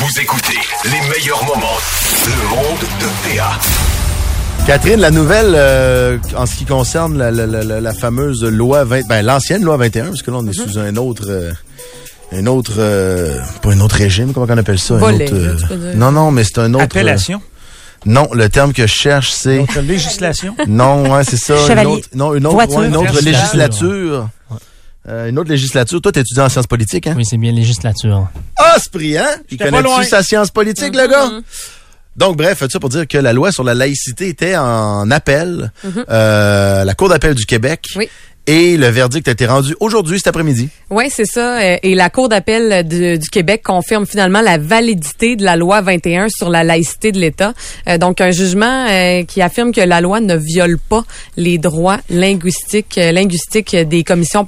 Vous écoutez les meilleurs moments. Le monde de PA. Catherine, la nouvelle euh, en ce qui concerne la, la, la, la fameuse loi 20, ben l'ancienne loi 21, parce que là on est sous un autre, euh, un autre, euh, pas un autre régime, comment on appelle ça, un autre, euh, là, non non, mais c'est un autre. Appellation? euh, non, le terme que je cherche c'est, législation? non, ouais, c'est ça, une Chevalier. autre, non une autre, ouais, une autre Législature. Euh, une autre législature. Toi, t'es étudiant en sciences politiques, hein? Oui, c'est bien législature. Ah, c'est brillant! Il connaît-tu sa science politique, le gars? Donc, bref, tout ça pour dire que la loi sur la laïcité était en appel, euh, la Cour d'appel du Québec. Oui. Et le verdict a été rendu aujourd'hui, cet après-midi. Oui, c'est ça. Euh, Et la Cour d'appel du Québec confirme finalement la validité de la loi 21 sur la laïcité de l'État. Euh, donc, un jugement euh, qui affirme que la loi ne viole pas les droits linguistiques, euh, linguistiques des commissions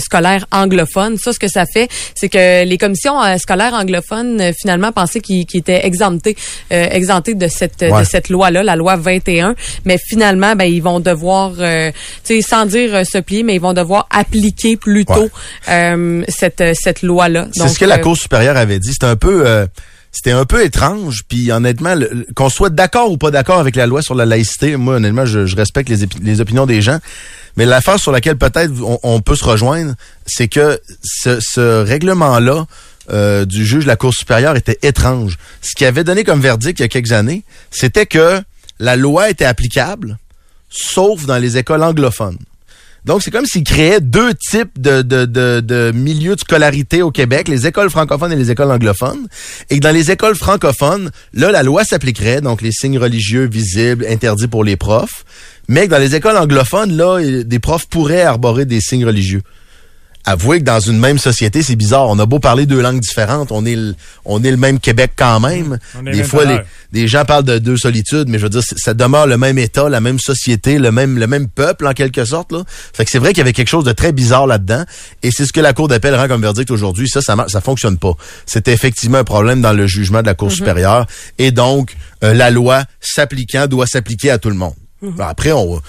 scolaires anglophones. Ça, ce que ça fait, c'est que les commissions scolaires anglophones, finalement, pensaient qu'ils étaient exemptés, exemptés de cette, Ouais. de cette loi-là, la loi 21. Mais finalement, ben, ils vont devoir, tu sais, sans dire se plier, mais ils vont devoir appliquer plutôt euh, cette, euh, cette loi-là. C'est ce que la euh, Cour supérieure avait dit. C'était un peu... c'était un peu étrange, puis honnêtement, qu'on soit d'accord ou pas d'accord avec la loi sur la laïcité, moi honnêtement, je, je respecte les, les opinions des gens, mais l'affaire sur laquelle peut-être on, on peut se rejoindre, c'est que ce, ce règlement-là euh, du juge de la Cour supérieure était étrange. Ce qui avait donné comme verdict il y a quelques années, c'était que la loi était applicable, sauf dans les écoles anglophones. Donc, c'est comme s'il créait deux types de, de, de, de milieux de scolarité au Québec, les écoles francophones et les écoles anglophones. Et que dans les écoles francophones, là, la loi s'appliquerait, donc les signes religieux visibles, interdits pour les profs. Mais que dans les écoles anglophones, là, des profs pourraient arborer des signes religieux. Avouez que dans une même société, c'est bizarre. On a beau parler deux langues différentes, on est le, on est le même Québec quand même. Des fois, les, des gens parlent de deux solitudes, mais je veux dire, ça demeure le même État, la même société, le même, le même peuple en quelque sorte. Là. Fait que c'est vrai qu'il y avait quelque chose de très bizarre là-dedans, et c'est ce que la Cour d'appel rend comme verdict aujourd'hui. Ça, ça, ça fonctionne pas. C'était effectivement un problème dans le jugement de la Cour supérieure, et donc euh, la loi s'appliquant doit s'appliquer à tout le monde. Ben, Après, on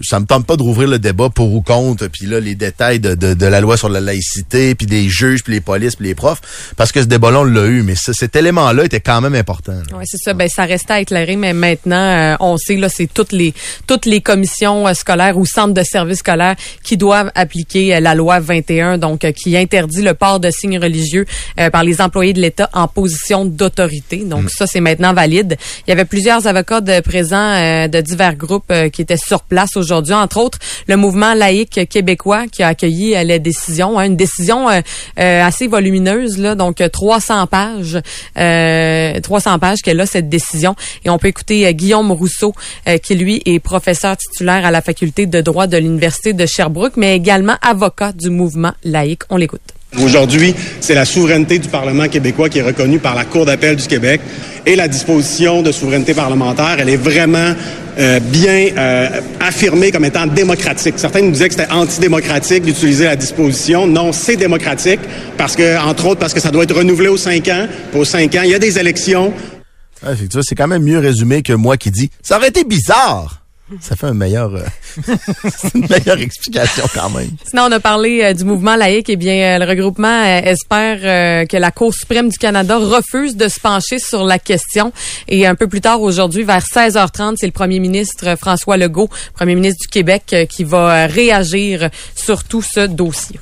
ça me tente pas de rouvrir le débat pour ou contre, puis là, les détails de, de, de la loi sur la laïcité, puis des juges, puis les polices, puis les profs, parce que ce débat-là, on l'a eu, mais ce- cet élément-là était quand même important. Ouais, c'est ça. Ben, ça restait à éclairer, mais maintenant, euh, on sait là, c'est toutes les toutes les commissions euh, scolaires ou centres de services scolaires qui doivent appliquer euh, la loi 21, donc qui interdit le port de signes religieux par les employés de l'État en position d'autorité. Donc ça, c'est maintenant valide. Il y avait plusieurs avocats de présents euh, de divers groupes euh, qui étaient sur place aujourd'hui, entre autres le mouvement laïque québécois qui a accueilli euh, la décision, hein, une décision euh, euh, assez volumineuse donc euh, 300 pages, euh, 300 pages qu'elle a cette décision et on peut écouter Guillaume Rousseau qui lui est professeur titulaire à la faculté de droit de l'université de Sherbrooke mais également avocat du mouvement laïque. On l'écoute. Aujourd'hui, c'est la souveraineté du Parlement québécois qui est reconnue par la Cour d'appel du Québec et la disposition de souveraineté parlementaire, elle est vraiment euh, bien euh, affirmée comme étant démocratique. Certains nous disaient que c'était antidémocratique d'utiliser la disposition. Non, c'est démocratique parce que, entre autres, parce que ça doit être renouvelé aux cinq ans. Puis aux cinq ans, il y a des élections. C'est quand même mieux résumé que moi qui dis ça aurait été bizarre. Ça fait un meilleur, euh, une meilleure explication quand même. Sinon, on a parlé euh, du mouvement laïque. Eh bien, euh, le regroupement euh, espère que la Cour suprême du Canada refuse de se pencher sur la question. Et un peu plus tard aujourd'hui, vers 16h30, c'est le premier ministre François Legault, premier ministre du Québec, qui va réagir sur tout ce dossier.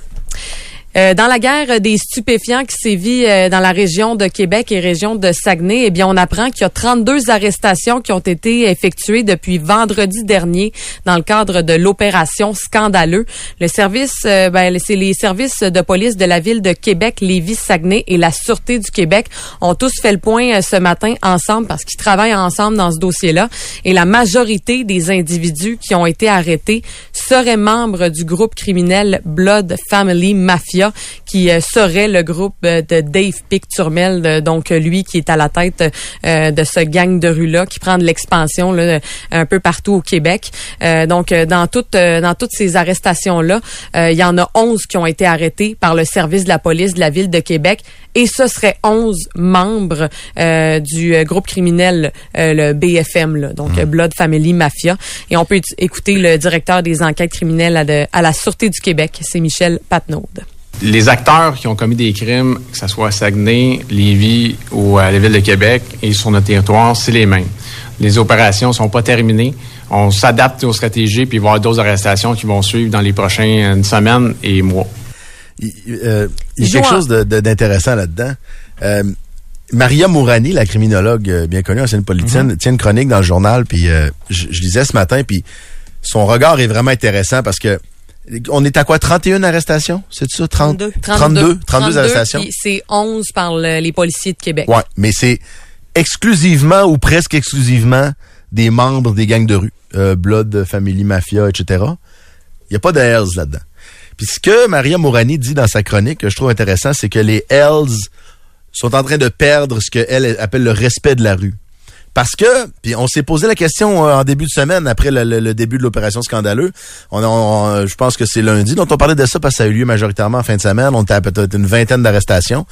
Euh, dans la guerre des stupéfiants qui sévit euh, dans la région de Québec et région de Saguenay, eh bien, on apprend qu'il y a 32 arrestations qui ont été effectuées depuis vendredi dernier dans le cadre de l'opération Scandaleux. Le service, euh, ben, c'est les services de police de la ville de Québec, Lévis, Saguenay et la Sûreté du Québec ont tous fait le point euh, ce matin ensemble parce qu'ils travaillent ensemble dans ce dossier-là. Et la majorité des individus qui ont été arrêtés seraient membres du groupe criminel Blood Family Mafia, qui euh, serait le groupe euh, de Dave Picturmel, euh, donc lui qui est à la tête de ce gang de rue-là, qui prend de l'expansion un peu partout au Québec. Donc, dans, toutes dans toutes ces arrestations-là, il y en a 11 qui ont été arrêtés par le service de la police de la ville de Québec. Et ce serait 11 membres euh, du euh, groupe criminel, euh, le BFM, là, donc euh, Blood Family Mafia. Et on peut éc- écouter le directeur des enquêtes criminelles à, de- à la Sûreté du Québec, c'est Michel Patnaud. Les acteurs qui ont commis des crimes, que ce soit à Saguenay, Lévis ou à la ville de Québec et sur notre territoire, c'est les mêmes. Les opérations sont pas terminées. On s'adapte aux stratégies, puis il va y avoir d'autres arrestations qui vont suivre dans les prochaines semaines et mois. Il, euh, il y a quelque chose d'intéressant là-dedans. Euh, Maria Mourani, la criminologue euh, bien connue, ancienne politicienne, tient une chronique dans le journal, puis euh, je, je lisais ce matin, puis son regard est vraiment intéressant parce que on est à quoi? 31 arrestations? C'est ça? 30, 32. 32. 32, arrestations? puis C'est 11 par le- les policiers de Québec. Ouais, mais c'est exclusivement ou presque exclusivement des membres des gangs de rue. Euh, Blood, Family, Mafia, etc. Il n'y a pas de Hells là-dedans. Puis ce que Maria Mourani dit dans sa chronique, que je trouve intéressant, c'est que les Hells sont en train de perdre ce qu'elle appelle le respect de la rue. Parce que, puis on s'est posé la question euh, en début de semaine, après le, début de l'opération Scandaleux. On- je pense que c'est lundi dont on parlait de ça parce que ça a eu lieu majoritairement en fin de semaine. On était à peut-être une vingtaine d'arrestations.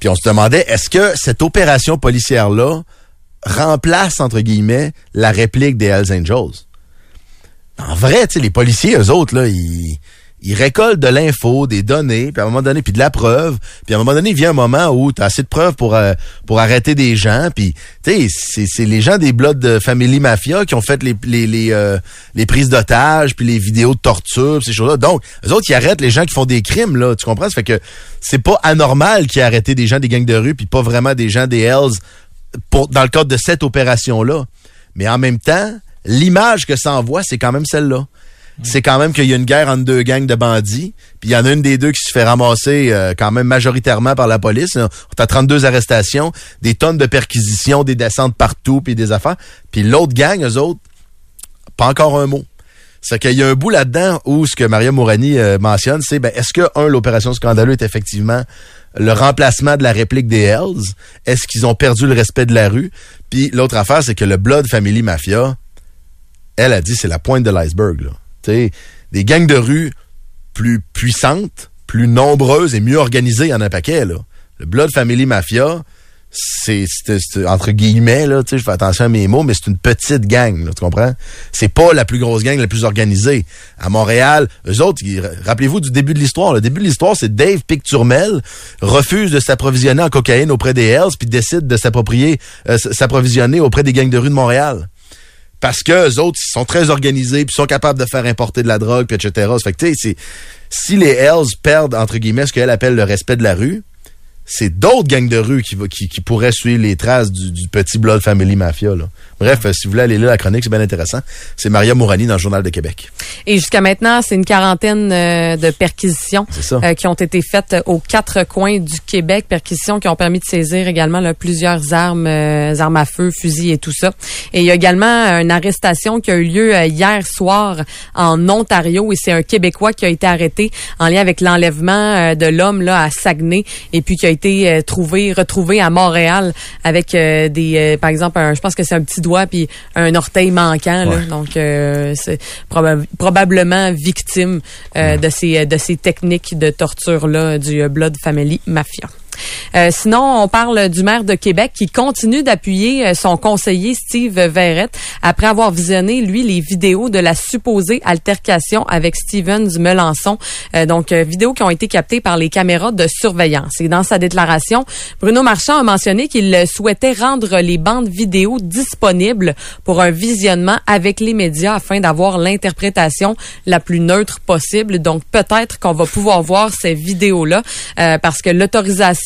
Puis on se demandait, est-ce que cette opération policière-là remplace, entre guillemets, la réplique des Hells Angels? En vrai, tu sais, les policiers, eux autres, là, ils, ils récoltent de l'info, des données, puis à un moment donné, puis de la preuve. Puis à un moment donné, il vient un moment où tu as assez de preuves pour, euh, pour arrêter des gens. Puis, tu sais, c'est- les gens des Blood de Family Mafia qui ont fait les, les, les, euh, les prises d'otages, puis les vidéos de torture, puis ces choses-là. Donc, eux autres, ils arrêtent les gens qui font des crimes, là. Tu comprends? Ça fait que c'est pas anormal qu'ils aient arrêté des gens des gangs de rue, puis pas vraiment des gens des Hells pour, dans le cadre de cette opération-là. Mais en même temps, l'image que ça envoie, c'est quand même celle-là. C'est quand même qu'il y a une guerre entre deux gangs de bandits, puis il y en a une des deux qui se fait ramasser euh, quand même majoritairement par la police. On a 32 arrestations, des tonnes de perquisitions, des descentes partout, puis des affaires. Puis l'autre gang, eux autres, pas encore un mot. C'est qu'il y a un bout là-dedans où ce que Maria Mourani euh, mentionne, c'est ben, est-ce que, un, l'opération Scandaleux est effectivement le remplacement de la réplique des Hells? Est-ce qu'ils ont perdu le respect de la rue? Puis l'autre affaire, c'est que le Blood Family Mafia, elle a dit c'est la pointe de l'iceberg. là. Des gangs de rue plus puissantes, plus nombreuses et mieux organisées, en un paquet. Le Blood Family Mafia, c'est entre guillemets je fais attention à mes mots, mais c'est une petite gang, tu comprends? C'est pas la plus grosse gang, la plus organisée. À Montréal, eux autres, rappelez-vous du début de l'histoire. Le début de l'histoire, c'est Dave Picturmel refuse de s'approvisionner en cocaïne auprès des Hells, puis décide de s'approprier, euh, s'approvisionner auprès des gangs de rue de Montréal. Parce que eux autres, sont très organisés, puis sont capables de faire importer de la drogue, puis etc. Ça fait que, tu sais, si les Hells perdent, entre guillemets, ce qu'elle appelle le respect de la rue, c'est d'autres gangs de rue qui, qui, qui pourraient suivre les traces du, du petit Blood Family Mafia. Là. Bref, euh, si vous voulez aller lire la chronique, c'est bien intéressant. C'est Maria Mourani dans le Journal de Québec. Et jusqu'à maintenant, c'est une quarantaine euh, de perquisitions euh, qui ont été faites aux quatre coins du Québec. Perquisitions qui ont permis de saisir également là, plusieurs armes, euh, armes à feu, fusils et tout ça. Et il y a également une arrestation qui a eu lieu euh, hier soir en Ontario et c'est un Québécois qui a été arrêté en lien avec l'enlèvement euh, de l'homme là à Saguenay et puis qui a été euh, trouvé, retrouvé à Montréal avec euh, des, euh, par exemple, un, je pense que c'est un petit doigt puis un orteil manquant. Là, donc c'est proba- probablement victime de ces de ces techniques de torture là du Blood Family Mafia. Euh, sinon, on parle du maire de Québec qui continue d'appuyer euh, son conseiller Steve Verrette après avoir visionné, lui, les vidéos de la supposée altercation avec Steven du Melançon. Euh, donc, euh, vidéos qui ont été captées par les caméras de surveillance. Et dans sa déclaration, Bruno Marchand a mentionné qu'il souhaitait rendre les bandes vidéo disponibles pour un visionnement avec les médias afin d'avoir l'interprétation la plus neutre possible. Donc, peut-être qu'on va pouvoir voir ces vidéos-là parce que l'autorisation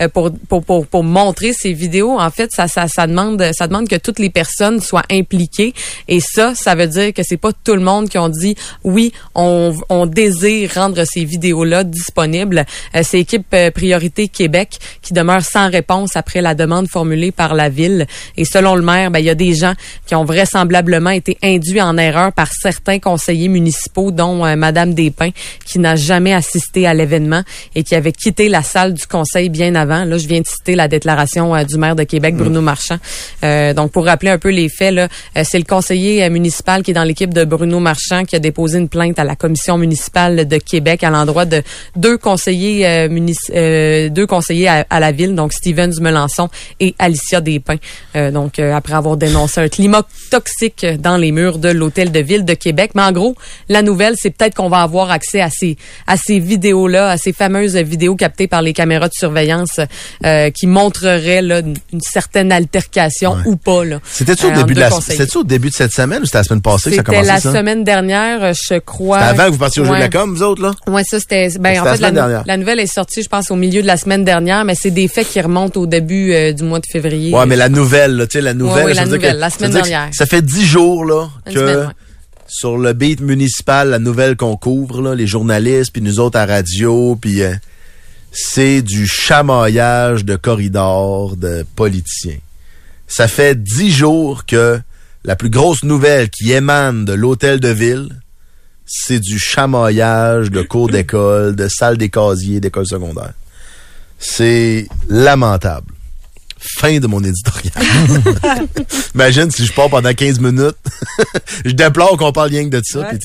euh, pour, pour, pour, pour montrer ces vidéos, en fait, ça, ça, ça, demande, ça demande que toutes les personnes soient impliquées. Et ça, ça veut dire que c'est pas tout le monde qui ont dit oui, on, on désire rendre ces vidéos-là disponibles. Euh, c'est équipe euh, Priorité Québec qui demeure sans réponse après la demande formulée par la ville. Et selon le maire, ben, il y a des gens qui ont vraisemblablement été induits en erreur par certains conseillers municipaux, dont euh, Madame Despins, qui n'a jamais assisté à l'événement et qui avait quitté la salle du conseil conseil bien avant. Là, je viens de citer la déclaration euh, du maire de Québec, Bruno Marchand. Euh, donc, pour rappeler un peu les faits, là, euh, c'est le conseiller euh, municipal qui est dans l'équipe de Bruno Marchand qui a déposé une plainte à la commission municipale de Québec à l'endroit de deux conseillers euh, munici- euh, deux conseillers à, à la ville, donc Stevens Melançon et Alicia Despins. Euh, donc, euh, après avoir dénoncé un climat toxique dans les murs de l'hôtel de ville de Québec. Mais en gros, la nouvelle, c'est peut-être qu'on va avoir accès à ces à ces vidéos-là, à ces fameuses vidéos captées par les caméras de surveillance euh, qui montreraient là, une, une certaine altercation Ouais. ou pas. C'était-tu au, Euh, début de la- au début de cette semaine ou c'était la semaine passée que ça C'était la semaine dernière, euh, je crois. C'était avant que vous partiez au jeu de la com, vous autres, là? Ouais, ça c'était ben C'était en la fait semaine la, dernière. la nouvelle est sortie je pense au milieu de la semaine dernière mais c'est des faits qui remontent au début euh, du mois de février. Ouais, mais la nouvelle, tu sais, la nouvelle. ouais, ça la nouvelle, que- la semaine dernière. Ça fait dix jours, là, Une que semaine, sur le beat municipal, la nouvelle qu'on couvre, là, les journalistes, puis nous autres à radio, puis euh, c'est du chamaillage de corridors de politiciens. Ça fait dix jours que la plus grosse nouvelle qui émane de l'hôtel de ville, c'est du chamaillage de cours d'école, de salles des casiers, d'école secondaire. C'est lamentable. Fin de mon éditorial. Imagine si je pars pendant 15 minutes. je déplore qu'on parle rien que de ça. ouais.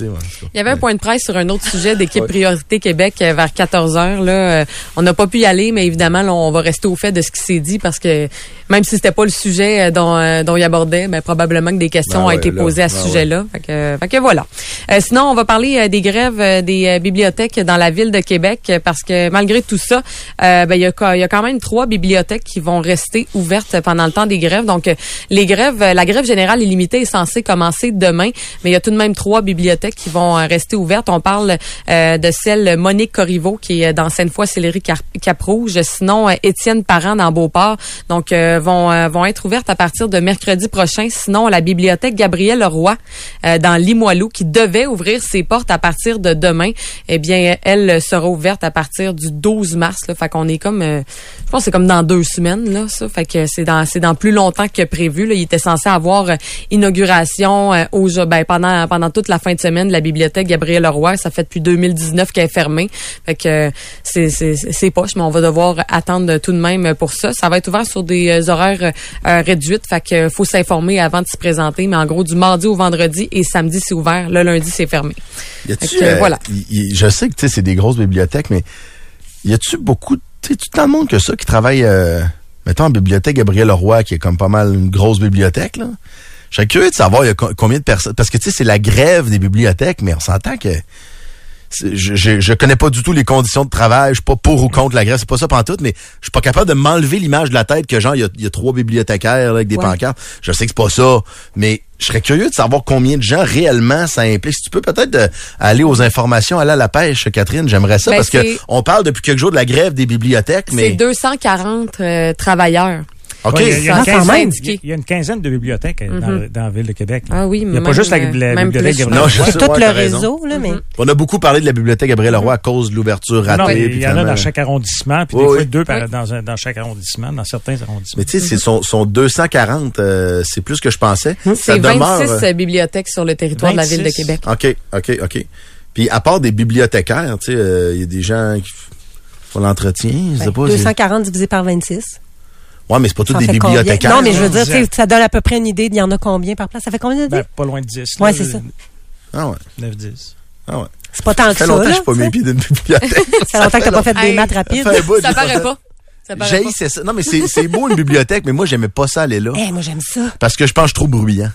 Il y avait un point de presse sur un autre sujet d'équipe Ouais. Priorité Québec euh, vers 14 heures. Là, Euh, on n'a pas pu y aller, mais évidemment, là, on va rester au fait de ce qui s'est dit parce que même si c'était pas le sujet euh, dont, euh, dont il abordait, ben, probablement que des questions Ben ont été là, posées à ce ben sujet-là. Fait, que, fait que voilà. Euh, sinon, on va parler des grèves des bibliothèques dans la ville de Québec parce que malgré tout ça, il y, a, co- il y a quand même trois bibliothèques qui vont rester ouvertes pendant le temps des grèves. Donc, euh, les grèves, euh, la grève générale illimitée est censée commencer demain, mais il y a tout de même trois bibliothèques qui vont euh, rester ouvertes. On parle euh, de celle Monique Corriveau qui est dans Sainte-Foy-Sillery Cap-Rouge. Sinon, Étienne Parent dans Beauport. Donc, euh, vont euh, vont être ouvertes à partir de mercredi prochain. Sinon, la bibliothèque Gabriel Leroy dans Limoilou qui devait ouvrir ses portes à partir de demain, eh bien, elle sera ouverte à partir du 12 mars. Là. Fait qu'on est comme, je pense, c'est comme dans deux semaines là. Ça, fait que c'est dans c'est dans plus longtemps que prévu. Là. Il était censé avoir euh, inauguration euh, au ben, pendant pendant toute la fin de semaine de la bibliothèque Gabriel Leroy. Ça fait depuis 2019 qu'elle est fermée. Fait que euh, c'est c'est c'est poche, mais on va devoir attendre tout de même pour ça. Ça va être ouvert sur des horaires réduites. Fait que faut s'informer avant de s'y présenter. Mais en gros, du mardi au vendredi et samedi c'est ouvert. Le lundi c'est fermé. Y que, euh, voilà. y- y- je sais que c'est des grosses bibliothèques, mais y a-tu beaucoup, tu tant de monde que ça qui travaille, euh, mettons, en bibliothèque Gabriel Leroy, qui est comme pas mal une grosse bibliothèque, là. Je serais curieux de savoir combien de personnes, parce que tu sais, c'est la grève des bibliothèques, mais on s'entend que je, je, connais pas du tout les conditions de travail, je suis pas pour ou contre la grève, c'est pas ça pantoute, mais je suis pas capable de m'enlever l'image de la tête que genre, il y a, y a trois bibliothécaires là, avec des Ouais. pancartes. Je sais que c'est pas ça, mais je serais curieux de savoir combien de gens réellement ça implique. Si tu peux peut-être euh, aller aux informations, aller à la pêche, Catherine, j'aimerais ça, Ben, parce que c'est- on parle depuis quelques jours de la grève des bibliothèques, C'est mais... 240 euh, travailleurs. OK. Ouais, il, y a, il y a Ça, une quinzaine, syndiqué. il y a une quinzaine de bibliothèques euh, dans, dans la ville de Québec. là. Ah oui, Il n'y a pas juste la, euh, la bibliothèque Gabriel Non, Leroy. sais, tout le réseau, là, mais On a beaucoup parlé de la bibliothèque Gabriel Leroy à cause de l'ouverture ratée. Non, il y en a dans chaque arrondissement, puis Oui, des fois oui. deux par- Oui. dans, un- dans chaque arrondissement, dans certains arrondissements. Mais tu sais, c'est son, son 240, euh, c'est plus que je pensais. Ça C'est demeure, 26 euh, bibliothèques sur le territoire de la ville de 26. Québec. OK, OK, OK. Puis à part des bibliothécaires, tu sais, euh, il y a des gens qui font l'entretien, je sais ben, pas. c'est- 240 divisé par 26. Ouais, mais c'est pas tous Ça des fait combien? bibliothécaires. Non, mais je veux dire, ça donne à peu près une idée d'il y en a combien par place. Ça fait combien de Ben, pas loin de 10. Ouais, c'est ça. Ah ouais, 9-10. ah ouais. C'est pas tant Ça que fait ça, longtemps que je suis pas mis les pieds d'une bibliothèque. Ça fait longtemps que t'as pas fait des maths rapides. Ça fait Ça paraît fait. pas. Ça paraît J'ai ça. Non, mais c'est c'est beau une bibliothèque, mais moi j'aimais pas ça aller là. Eh, moi, j'aime ça. Parce que je pense que je suis trop bruyant.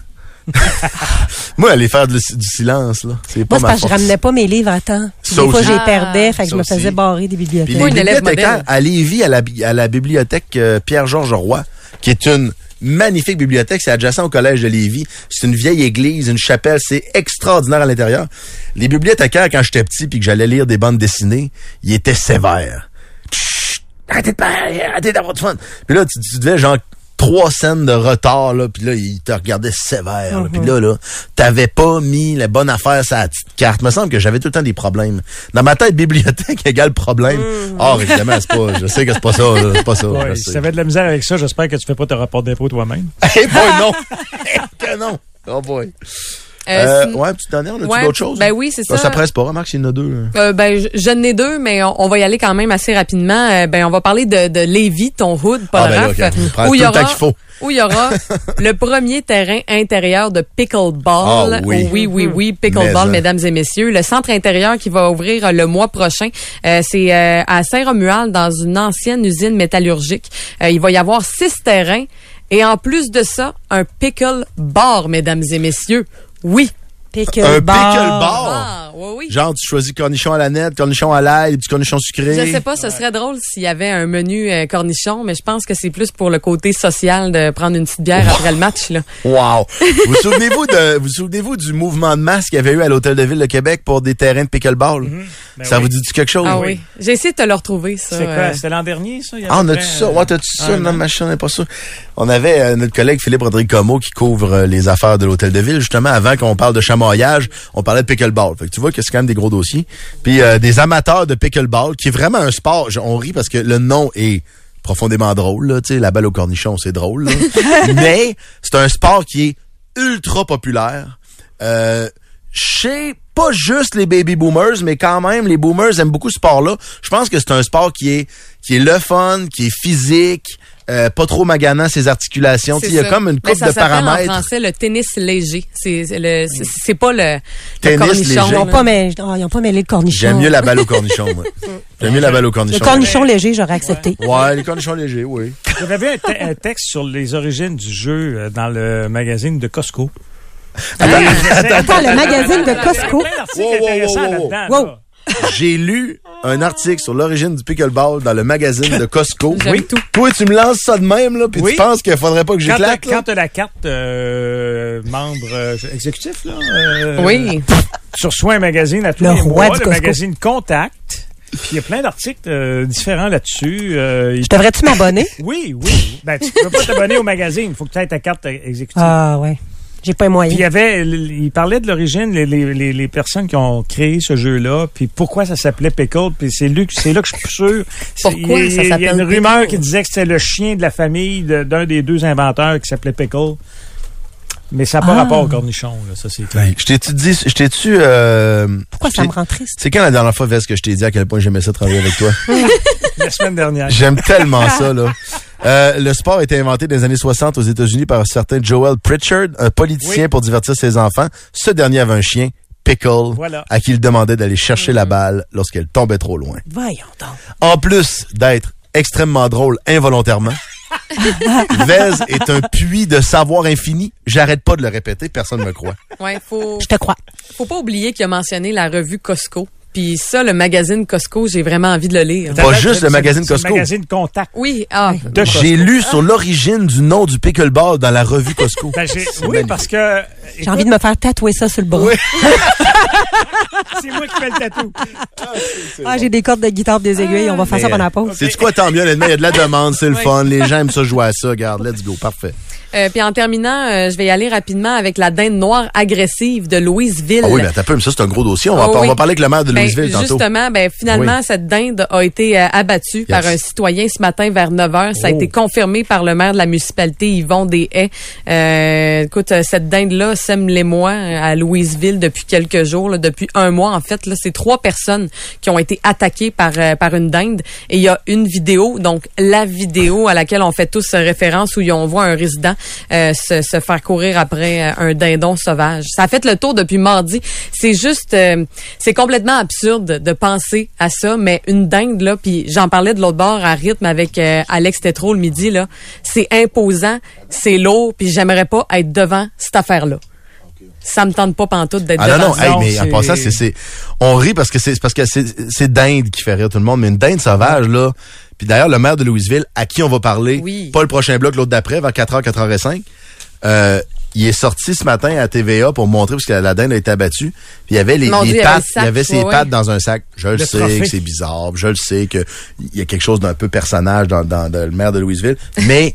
moi, aller faire du, du silence, là, c'est pas Moi, c'est ma parce que je force. ramenais pas mes livres à temps. Puis Ça Des fois, aussi. j'ai perdais, fait que Ça je me aussi. faisais barrer des Puis bibliothèques. les Moi, une élève bibliothécaires modèle. à Lévis, à la, bi- à la bibliothèque euh, Pierre-Georges Roy, qui est une magnifique bibliothèque, c'est adjacent au collège de Lévis. C'est une vieille église, une chapelle, c'est extraordinaire à l'intérieur. Les bibliothécaires, quand j'étais petit puis que j'allais lire des bandes dessinées, ils étaient sévères. Chut, arrêtez de parler, arrêtez d'avoir du fun. Puis là, tu, tu devais genre trois scènes de retard, là, puis là, ils te regardaient sévère. Puis là, là, t'avais pas mis la bonne affaire sur la petite carte. me semble que j'avais tout le temps des problèmes. Dans ma tête, bibliothèque égale problème. Or, évidemment, c'est pas, je sais que c'est pas ça, là, c'est pas ça. Ouais, si t'avais de la misère avec ça, j'espère que tu fais pas ton rapport d'impôt toi-même. Eh boy, non! que non! Oh boy. Euh, sin- ouais, petite dernière, on a-tu Ouais, d'autres choses? ben oui, c'est Ah, ça. Ça presse pas, remarque, s'il y en a deux. Euh, ben, je, je n'ai deux, mais on, on va y aller quand même assez rapidement. Euh, ben, on va parler de, de Lévis, ton hood, Paul Ah, ben là, prend où il y aura, faut. où il y aura le premier terrain intérieur de pickleball. Ah, oui. oui, oui, oui, pickleball, Mais, hein. mesdames et messieurs. Le centre intérieur qui va ouvrir euh, le mois prochain, euh, c'est euh, à Saint-Romuald, dans une ancienne usine métallurgique. Euh, il va y avoir six terrains. Et en plus de ça, un pickle bar, mesdames et messieurs. Oui. Pickle Un bar. pickle bar. Ah, oui, oui. Genre, tu choisis cornichon à la nette, cornichon à l'ail, du cornichon sucré. Je sais pas, ce serait drôle s'il y avait un menu euh, cornichon, mais je pense que c'est plus pour le côté social de prendre une petite bière après le match. Là. Wow! vous souvenez-vous de, vous souvenez-vous du mouvement de masse qu'il y avait eu à l'Hôtel de Ville de Québec pour des terrains de pickleball? Ben ça oui. vous dit quelque chose? Ah oui. J'ai essayé de te le retrouver, ça. C'est quoi? euh. C'était l'an dernier, ça? il y a Ah, on peu a-tu ça? euh, Ouais, t'as-tu ça? Non, machin, n'est pas sûr. On avait euh, notre collègue Philippe-Rodrigue Comeau qui couvre euh, les affaires de l'Hôtel de Ville. Justement, avant qu'on parle de on parlait de pickleball. Fait que tu vois que c'est quand même des gros dossiers. Puis euh, des amateurs de pickleball, qui est vraiment un sport. On rit parce que le nom est profondément drôle. Là, la balle au cornichon, c'est drôle. là. Mais c'est un sport qui est ultra populaire. Euh, chez pas juste les baby boomers, mais quand même, les boomers aiment beaucoup ce sport-là. Je pense que c'est un sport qui est qui est le fun, qui est physique, euh, pas trop maganant ses articulations. Il y a comme une Ben, coupe ça de s'appelle paramètres. en français le tennis léger. C'est le c'est- c'est pas le, le Tennis cornichon. léger. Ils n'ont pas, mêlé- oh, ils ont pas mêlé le cornichon. J'aime mieux la balle au cornichon, moi. J'aime mieux la balle au cornichon. Le cornichon léger, j'aurais accepté. Ouais, les cornichons légers, oui. J'avais vu un, te- un texte sur les origines du jeu euh, dans le magazine de Costco. Attends, le magazine de Costco? Wow, wow, wow, wow. J'ai lu un article sur l'origine du pickleball dans le magazine de Costco. Oui. tout. Toi, tu me lances ça de même, là, puis Oui. tu penses qu'il faudrait pas que j'éclate, quand t'as la carte euh, membre euh, exécutif, là, euh, Oui. tu reçois un magazine à tous Le les roi mois, du le Costco. magazine Contact. Puis il y a plein d'articles euh, différents là-dessus. Euh, Je devrais-tu m'abonner? Oui, oui. Ben, tu peux pas t'abonner au magazine. Il faut que tu aies ta carte euh, exécutive. Ah, ouais. J'ai pas les Puis il y moyens. avait, il parlait de l'origine, les, les, les, les personnes qui ont créé ce jeu-là, puis pourquoi ça s'appelait Pickle, puis c'est là, que- c'est là que je suis plus sûr. Pourquoi il ça Il y a s'appelle une rumeur Pickle? qui disait que c'était le chien de la famille de- d'un des deux inventeurs qui s'appelait Pickle. Mais ça n'a pas Ah. rapport au cornichon, là, ça c'est clair. Ben, je t'ai-tu dit, je t'ai-tu, euh, Pourquoi ça me rend triste? C'est quand la dernière fois, Vest, que je t'ai dit à quel point j'aimais ça travailler avec toi? La semaine dernière. J'aime tellement ça, là. Euh, le sport a été inventé dans les années 60 aux États-Unis par un certain Joel Pritchard, un politicien Oui. pour divertir ses enfants. Ce dernier avait un chien, Pickle, Voilà. à qui il demandait d'aller chercher la balle lorsqu'elle tombait trop loin. Voyons donc. En plus d'être extrêmement drôle involontairement, Vez est un puits de savoir infini. J'arrête pas de le répéter, personne ne me croit. Ouais, faut Je te crois. faut pas oublier qu'il a mentionné la revue Costco. Puis ça, le magazine Costco, j'ai vraiment envie de le lire. Pas juste le magazine Costco. Le magazine Contact. Oui, ah. J'ai lu sur l'origine du nom du pickleball dans la revue Costco. Ben, oui, magnifique. parce que. J'ai envie de me faire tatouer ça sur le bras. Oui. C'est moi qui fais le tatou. Ah, j'ai des cordes de guitare, des aiguilles. On va faire ça pendant la pause. C'est quoi, tant mieux, honnêtement, il y a de la demande, c'est le fun, les gens aiment ça jouer à ça, regarde, let's go, parfait. Euh, puis en terminant, euh, je vais y aller rapidement avec la dinde noire agressive de Louisville. Ah oui, ben t'as peu, mais ça c'est un gros dossier, on va, Oh on va parler avec le maire de Ben, Louisville tantôt. Justement, ben, finalement, Oui. cette dinde a été euh, abattue par un citoyen ce matin vers 9 heures. Ça a Oh. été confirmé par le maire de la municipalité, Yvon Deshaies. Euh, écoute, euh, cette dinde-là sème les mois euh, à Louisville depuis quelques jours, là, depuis un mois en fait. Là, c'est trois personnes qui ont été attaquées par par une dinde. Et il y a une vidéo, donc la vidéo à laquelle on fait tous référence où on voit un résident euh, se, se faire courir après euh, un dindon sauvage. Ça a fait le tour depuis mardi. C'est juste, euh, c'est complètement absurde de penser à ça, mais une dinde là, puis j'en parlais de l'autre bord à rythme avec euh, Alex Tétrault le midi là, c'est imposant, c'est lourd, puis j'aimerais pas être devant cette affaire là. Ça me tente pas pantoute d'être Ah non, devant non, hey, Non, mais en passant, c'est, c'est, on rit parce que c'est, c'est parce que c'est, c'est dinde qui fait rire tout le monde, mais une dinde sauvage, là. Puis d'ailleurs, le maire de Louisville, à qui on va parler, Oui. pas le prochain bloc, l'autre d'après, vers 4h, 4h05, euh, il est sorti ce matin à TVA pour montrer parce que la dinde a été abattue. Puis il y avait les, Mon les Dieu, il avait pattes, le il sac, y avait ses pattes dans un sac. Je le Le sais trophée. que c'est bizarre, je le sais que il y a quelque chose d'un peu personnage dans, dans, dans le maire de Louisville, mais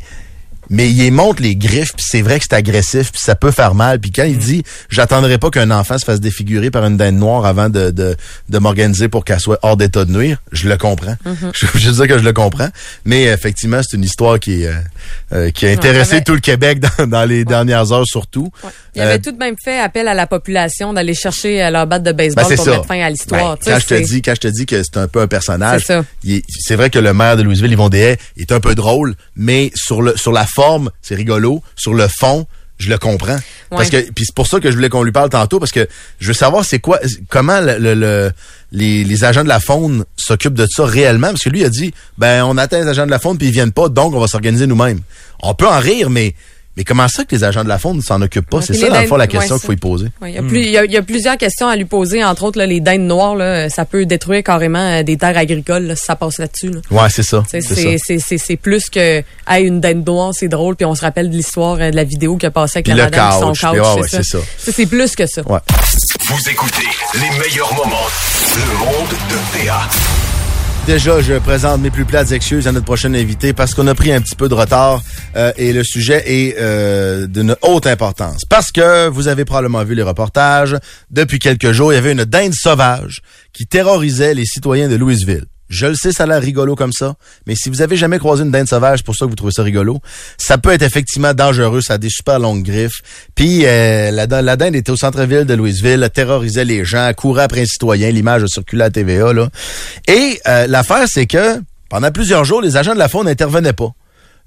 mais il montre les griffes, puis c'est vrai que c'est agressif, puis ça peut faire mal. Puis quand il dit « J'attendrai pas qu'un enfant se fasse défigurer par une dinde noire avant de, de, de m'organiser pour qu'elle soit hors d'état de nuire », je le comprends. Je, je veux dire que je le comprends. Mais effectivement, c'est une histoire qui, euh, euh, qui a intéressé tout le Québec dans, dans les dernières heures surtout. Il avait Euh, tout de même fait appel à la population d'aller chercher euh, leur batte de baseball Ben, pour ça. mettre fin à l'histoire. Ben, quand je te dis, quand je te dis que c'est un peu un personnage, C'est vrai que le maire de Louisville, Yvon Dehaye, est un peu drôle, mais sur le sur la forme, c'est rigolo. Sur le fond, je le comprends. Parce que puis c'est pour ça que je voulais qu'on lui parle tantôt parce que je veux savoir c'est quoi comment le, le- le- les, les agents de la faune s'occupent de ça réellement? Parce que lui il a dit ben on attend les agents de la faune puis ils viennent pas donc on va s'organiser nous-mêmes. On peut en rire mais mais comment ça que les agents de la faune s'en occupent pas? Ouais, C'est ça les dans le fond la question ouais, qu'il faut y poser. Ouais, il, y a plus- il y a- il y a plusieurs questions à lui poser, entre autres là, les dindes noires, là, ça peut détruire carrément euh, des terres agricoles là, si ça passe là-dessus. là. Ouais, c'est ça. C'est plus que hey, une dinde noire, c'est drôle, puis on se rappelle de l'histoire euh, de la vidéo qui a passé avec Puis la le madame couch, son couch. c'est ça. ça. Ça, C'est plus que ça. Ouais. Vous écoutez les meilleurs moments. Le monde de PA. Déjà, je présente mes plus plates excuses à notre prochaine invité parce qu'on a pris un petit peu de retard euh, et le sujet est euh, d'une haute importance. Parce que vous avez probablement vu les reportages, depuis quelques jours, il y avait une dinde sauvage qui terrorisait les citoyens de Louisville. Je le sais, ça a l'air rigolo comme ça, mais si vous avez jamais croisé une dinde sauvage, pour ça que vous trouvez ça rigolo, ça peut être effectivement dangereux, ça a des super longues griffes. Puis euh, la, din- la dinde était au centre-ville de Louisville, elle terrorisait les gens, courait après un citoyen, l'image a circulé à TVA. Là. Et euh, l'affaire, c'est que pendant plusieurs jours, les agents de la faune n'intervenaient pas.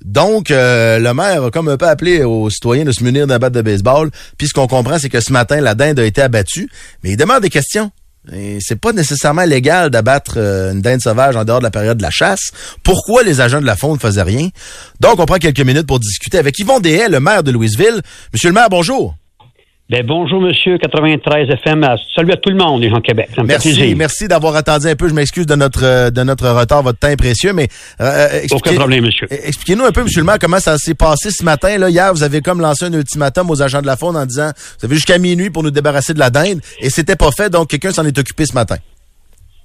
Donc, euh, le maire a comme un peu appelé aux citoyens de se munir d'un bat de baseball. Puis ce qu'on comprend, c'est que ce matin, la dinde a été abattue. Mais il demande des questions. Et c'est pas nécessairement légal d'abattre euh, une dinde sauvage en dehors de la période de la chasse. Pourquoi les agents de la faune ne faisaient rien? Donc, on prend quelques minutes pour discuter avec Yvon Dehaye, le maire de Louisville. Monsieur le maire, bonjour. Ben, bonjour, monsieur, 93 FM. à- Salut à tout le monde, les gens de Québec. Ça me fait Merci, merci d'avoir attendu un peu. Je m'excuse de notre euh, de notre retard. Votre temps est précieux, mais euh, euh, expliquez- Aucun problème, monsieur. Euh, Expliquez-nous un peu, monsieur le maire, comment ça s'est passé ce matin. Là, hier, vous avez comme lancé un ultimatum aux agents de la faune en disant vous avez jusqu'à minuit pour nous débarrasser de la dinde, et c'était pas fait, donc quelqu'un s'en est occupé ce matin.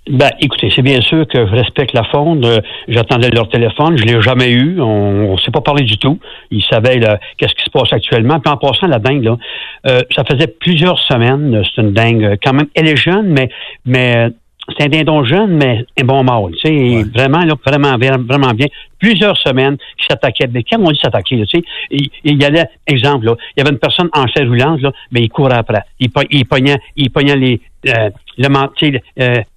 Ben, écoutez, c'est bien sûr que je respecte la faune. Euh, J'attendais leur téléphone. Je l'ai jamais eu. On ne s'est pas parlé du tout. Ils savaient là, qu'est-ce qui se passe actuellement. Puis en passant, la dingue, là, euh, ça faisait plusieurs semaines. euh, C'est une dingue euh, quand même. Elle est jeune, mais mais euh, c'est un dindon jeune, mais un bon mâle. Tu sais, vraiment, là, vraiment, bien- vraiment bien. Plusieurs semaines qui s'attaquaient. Mais quand on dit s'attaquer, tu sais, il, il y allait, exemple, là, il y avait une personne en chaise roulante, là, mais il courait après. Il, il pognait, il pognait les, euh, le,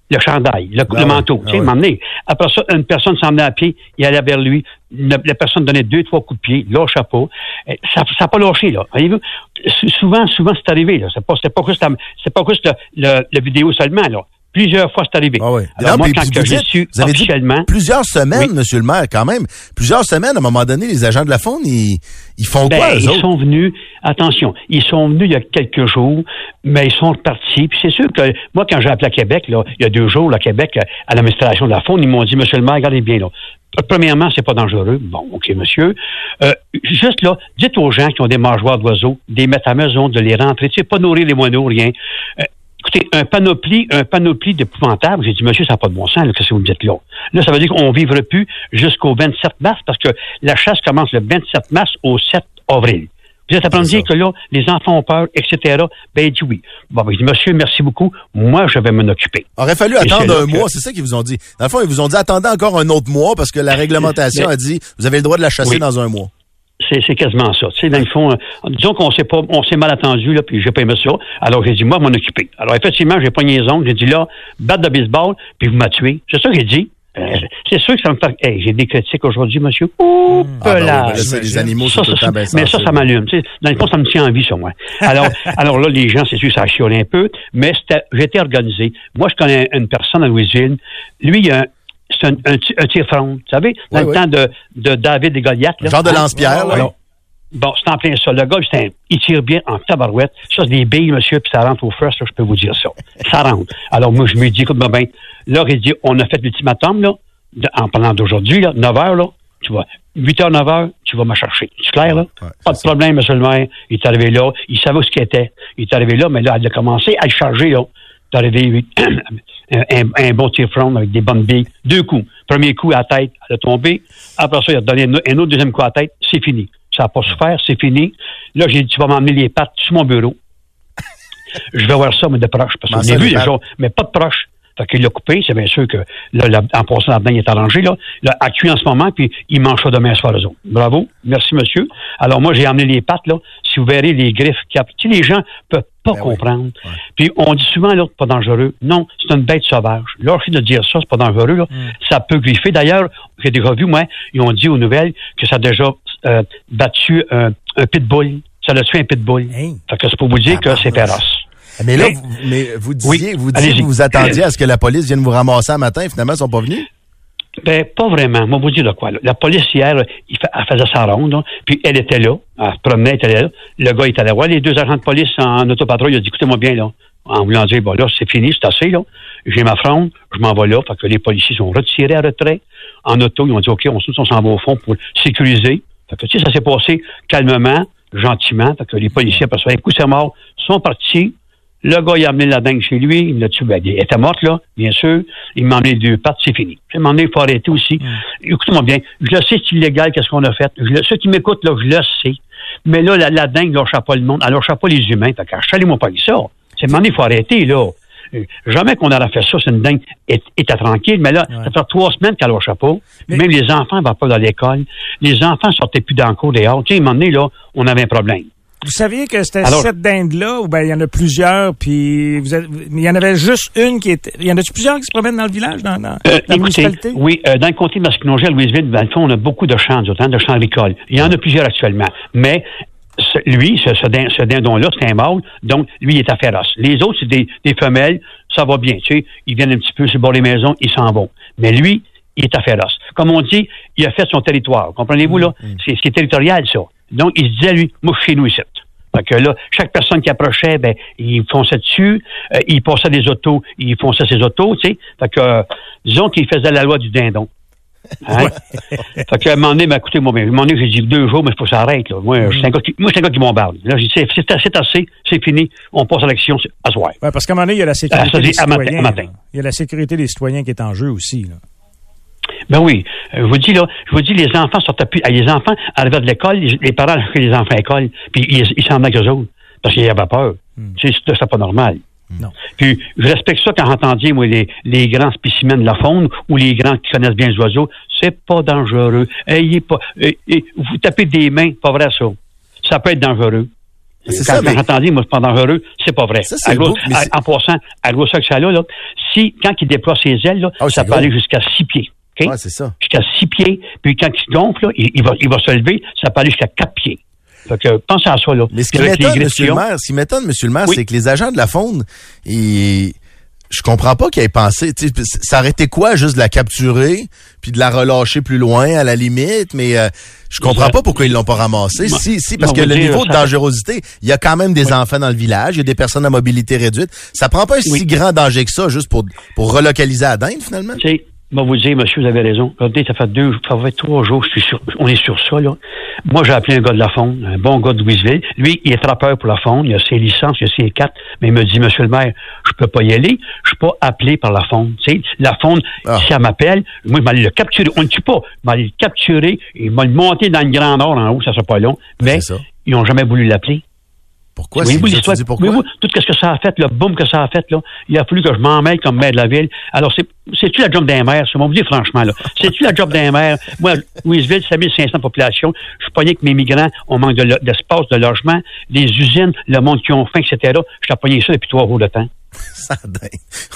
le chandail, le, Ah le ouais, manteau, ah tu sais, ouais. m'emmener. Après ça, une personne s'en venait à pied, il allait vers lui. La, la personne donnait deux, trois coups de pied, lâche chapeau. Ça n'a pas lâché, là. Voyez-vous? Sou- Souvent, souvent, c'est arrivé, là. C'est pas, c'est pas juste, la- c'est pas juste le, le, le vidéo seulement, là. Plusieurs fois, c'est arrivé. Ah ouais. Alors, Non, moi, puis- quand puis que vous avez dit Plusieurs semaines, Oui. monsieur le maire, quand même. Plusieurs semaines, à un moment donné, les agents de la faune, ils, ils font Ben, quoi, eux ils autres? sont venus, attention, ils sont venus il y a quelques jours, mais ils sont repartis. Puis c'est sûr que moi, quand j'ai appelé à Québec, là, il y a deux jours, à Québec, à l'administration de la faune, ils m'ont dit, Monsieur le maire, regardez bien, là. Premièrement, c'est pas dangereux. Bon, OK, monsieur. Euh, juste là, dites aux gens qui ont des mangeoires d'oiseaux, des mettre à maison, de les rentrer, tu sais, pas nourrir les moineaux, rien. Euh, Écoutez, un panoplie, un panoplie d'épouvantables. J'ai dit, monsieur, ça n'a pas de bon sens, là, qu'est-ce que vous me dites là? Là, ça veut dire qu'on ne vivra plus jusqu'au 27 mars parce que la chasse commence le 27 mars au 7 avril. Vous êtes à prendre C'est dire que là, les enfants ont peur, etc. Ben, il dit oui. Bon, ben, il dit, monsieur, merci beaucoup. Moi, je vais m'en occuper. Aurait fallu Et attendre un que- mois, c'est ça qu'ils vous ont dit. Dans le fond, ils vous ont dit attendez encore un autre mois parce que la réglementation Mais- a dit vous avez le droit de la chasser Oui. dans un mois. C'est, c'est quasiment ça. Tu sais, dans le fond, euh, disons qu'on s'est pas, on s'est mal attendu, là, puis j'ai pas aimé ça. Alors, j'ai dit, moi, m'en occuper. Alors, effectivement, j'ai pogné les ongles. J'ai dit, là, batte de baseball, puis vous m'avez tué. C'est ça que j'ai dit. Euh, c'est sûr que ça me fait. Hey, j'ai des critiques aujourd'hui, monsieur. Ouh, Ah, ben là, les animaux, c'est Ça, ça, bien mais ça, ça m'allume. Tu sais, dans le fond, ça me tient en vie, ça, moi. Alors, alors là, les gens, c'est sûr, ça a chiolé un peu, mais c'était, j'étais organisé. Moi, je connais une personne à Louisville. Lui, il a un- c'est un, un, ti- un tir-front. Vous savez, dans Oui, le oui. temps de, de David et Goliath. là. Genre de Hein? lance-pierre, là. Alors, Bon, c'est en plein ça. Le gars, c'est un- il tire bien en tabarouette. Ça, c'est des billes, monsieur, puis ça rentre au first, là, je peux vous dire ça. Ça rentre. Alors, moi, je me dis, écoute, ben, ben, là, il dit, on a fait l'ultimatum, là, de- en parlant d'aujourd'hui, là, 9 heures, là, tu vas, 8 heures, 9 heures, tu vas me chercher. C'est clair, là? Ouais, Pas de problème, monsieur le maire. Il est arrivé là. Il savait où ce qu'il était. Il est arrivé là, mais là, il a commencé à le charger, là. Arrivé, un, bon tir front avec des bonnes billes. Deux coups. Premier coup à la tête, elle a tombé. Après ça, il a donné un, autre deuxième coup à la tête. C'est fini. Ça n'a pas souffert, c'est fini. Là, j'ai dit, tu vas m'emmener les pattes sur mon bureau. je vais voir ça, mais de proche. Parce qu'on a vu les pattes? mais pas de proche. Fait qu'il l'a coupé, c'est bien sûr que là, là, en passant là-dedans, il est arrangé, là. Là, à cuire en ce moment, puis il mange ça demain soir, eux autres. Bravo. Merci, monsieur. Alors, moi, j'ai emmené les pattes, là. Si vous verrez les griffes qui Tu sais, les gens peuvent pas Ben oui. comprendre. Puis, on dit souvent, là, pas dangereux. Non, c'est une bête sauvage. Lorsqu'il de dire ça, c'est pas dangereux, là. Ça peut griffer. D'ailleurs, j'ai déjà vu, moi, ils ont dit aux nouvelles que ça a déjà euh, battu un, un pitbull. Ça a tué un pitbull. Hey. Fait que c'est pour vous dire que c'est féroce. Mais là, Mais- vous, mais vous disiez, Oui, vous disiez vous attendiez à ce que la police vienne vous ramasser un matin. Finalement, ils sont pas venus? Ben, pas vraiment. Moi, vous dire de quoi. là? La police, hier, il fa- elle faisait sa ronde, là, puis elle était là. Elle se promenait, elle était là. Le gars était là. Ouais, les deux agents de police en autopatrouille, il a dit, écoutez-moi bien, là. En voulant dire, bon, là, c'est fini, c'est assez, là. J'ai ma fronde, je m'en vais là. Fait que les policiers sont retirés à retrait. En auto, ils ont dit, OK, on, on s'en va au fond pour sécuriser. Fait que, tu sais, ça s'est passé calmement, gentiment. Fait que les policiers, après ça, coup, c'est mort, sont partis. Le gars, il a amené la dingue chez lui. Il l'a tué. Elle était morte, là, bien sûr. Il m'a emmené deux pattes, c'est fini. Il m'a emmené, il faut arrêter aussi. Écoutez-moi bien. Je le sais, c'est illégal, qu'est-ce qu'on a fait. Je le- ceux qui m'écoutent, là, je le sais. Mais là, la, la dingue, lâche pas le monde. Elle lâche pas les humains. Fait qu'achetez-moi pas avec ça. C'est demandé, il faut arrêter, là. Euh, Jamais qu'on aurait fait ça, c'est une dingue. était tranquille, mais là, ça fait trois semaines qu'elle lâche pas. Mais- Même les enfants ne vont pas dans l'école. Les enfants sortaient plus dans le cours dehors. Tu sais, à un moment donné, là, on avait un problème. Vous saviez que c'était Alors- cette dinde-là, ou ben il y en a plusieurs, puis vous avez- il y en avait juste une qui était. Il y en a-tu plusieurs qui se promènent dans le village, dans, dans Euh, la écoutez, municipalité? oui, euh, dans le comté de Masquinongé, à Louisville, dans le fond, on a beaucoup de champs, autres, hein, de champs agricoles. Il y en a plusieurs actuellement. Mais ce- lui, ce, ce, din- ce dindon-là, c'est un mâle, donc lui, il est à féroce. Les autres, c'est des, des femelles, ça va bien, tu sais. Ils viennent un petit peu sur le bord des maisons, ils s'en vont. Mais lui, il est à féroce. Comme on dit, il a fait son territoire. Comprenez-vous, là? C'est c'est territorial, ça. Donc, il se disait, lui, moi, je suis chez nous ici. Fait que là, chaque personne qui approchait, ben, il fonçait dessus, euh, il passait des autos, il fonçait ses autos, tu sais. Fait que, euh, disons qu'il faisait la loi du dindon. Hein? fait que, à un moment donné, ben, écoutez, moi, ben, à un moment donné, j'ai dit deux jours, mais il faut que ça arrête, là. Moi, c'est un gars qui, moi, c'est un gars qui bombarde. Là, j'ai dit, c'est, assez, c'est assez, c'est fini, on passe à l'action, à soir. Ouais, parce qu'à un moment donné, il y a la sécurité Ah, dit des à matin, citoyens. à matin. là. Il y a la sécurité des citoyens qui est en jeu aussi. Là. Ben oui, Euh, je vous dis, là, je vous dis, les enfants sortaient plus, ah, les enfants arrivaient de l'école, les, les parents allaient les enfants à l'école, puis ils, s'en avec eux autres, parce qu'ils avaient peur. Sais, c'est pas normal. Non. Puis, je respecte ça quand j'entendais, moi, les, les grands spécimens de la faune ou les grands qui connaissent bien les oiseaux. C'est pas dangereux. Ayez pas, euh, euh, vous tapez des mains, pas vrai, ça. Ça peut être dangereux. C'est Quand, ça, quand mais- j'entendais, moi, c'est pas dangereux, c'est pas vrai. Ça, gros- à- en passant, à gros ça que ça là, si, quand il déploie ses ailes, là, Ah ça peut gros. aller jusqu'à six pieds. Ouais, c'est ça. jusqu'à six pieds. Puis quand il se gonfle, là, il, il va, il va se lever, ça peut aller jusqu'à quatre pieds. Fait que pensez à ça, là. Mais ce qui m'étonne, qu'ils le maire, ce qui m'étonne, le maire, Oui. c'est que les agents de la faune, ils... je comprends pas qu'ils aient pensé, ça aurait été quoi, juste de la capturer, puis de la relâcher plus loin, à la limite, mais euh, je comprends pas pourquoi ils l'ont pas ramassé. Moi- Si, si, parce que le niveau de dangerosité, il y a quand même des enfants dans le village, il y a des personnes à mobilité réduite. Ça prend pas un Oui. si grand danger que ça, juste pour, pour relocaliser à Dinde, finalement? Moi, vous dire, monsieur, vous avez raison. Regardez, ça fait deux, ça fait trois jours, je suis sur, on est sur ça, là. Moi, j'ai appelé un gars de la faune, un bon gars de Louisville. Lui, il est trappeur pour la faune, il a ses licences, il a ses quatre, mais il me dit, monsieur le maire, je peux pas y aller, je suis pas appelé par la faune. Tu sais, la faune, Ah. si elle m'appelle, moi, je vais aller le capturer. On ne tue pas. Je vais aller le capturer, il va le monter dans le grand nord en haut, ça sera pas long. Mais, c'est ça. ils ont jamais voulu l'appeler. Pourquoi? Oui, vous, pourquoi? Oui, tout ce que ça a fait, le boom que ça a fait, là, il a fallu que je m'en mêle comme maire de la ville. Alors, c'est, c'est-tu la job d'un maire, ça? Vous dire franchement, là. C'est-tu la job d'un maire? Moi, Louisville, c'est 1500 populations. Je suis pogné que mes migrants, on manque d'espace, de logement. Les usines, le monde qui ont faim, etc. Je t'ai pogné ça depuis trois jours de temps. Ça.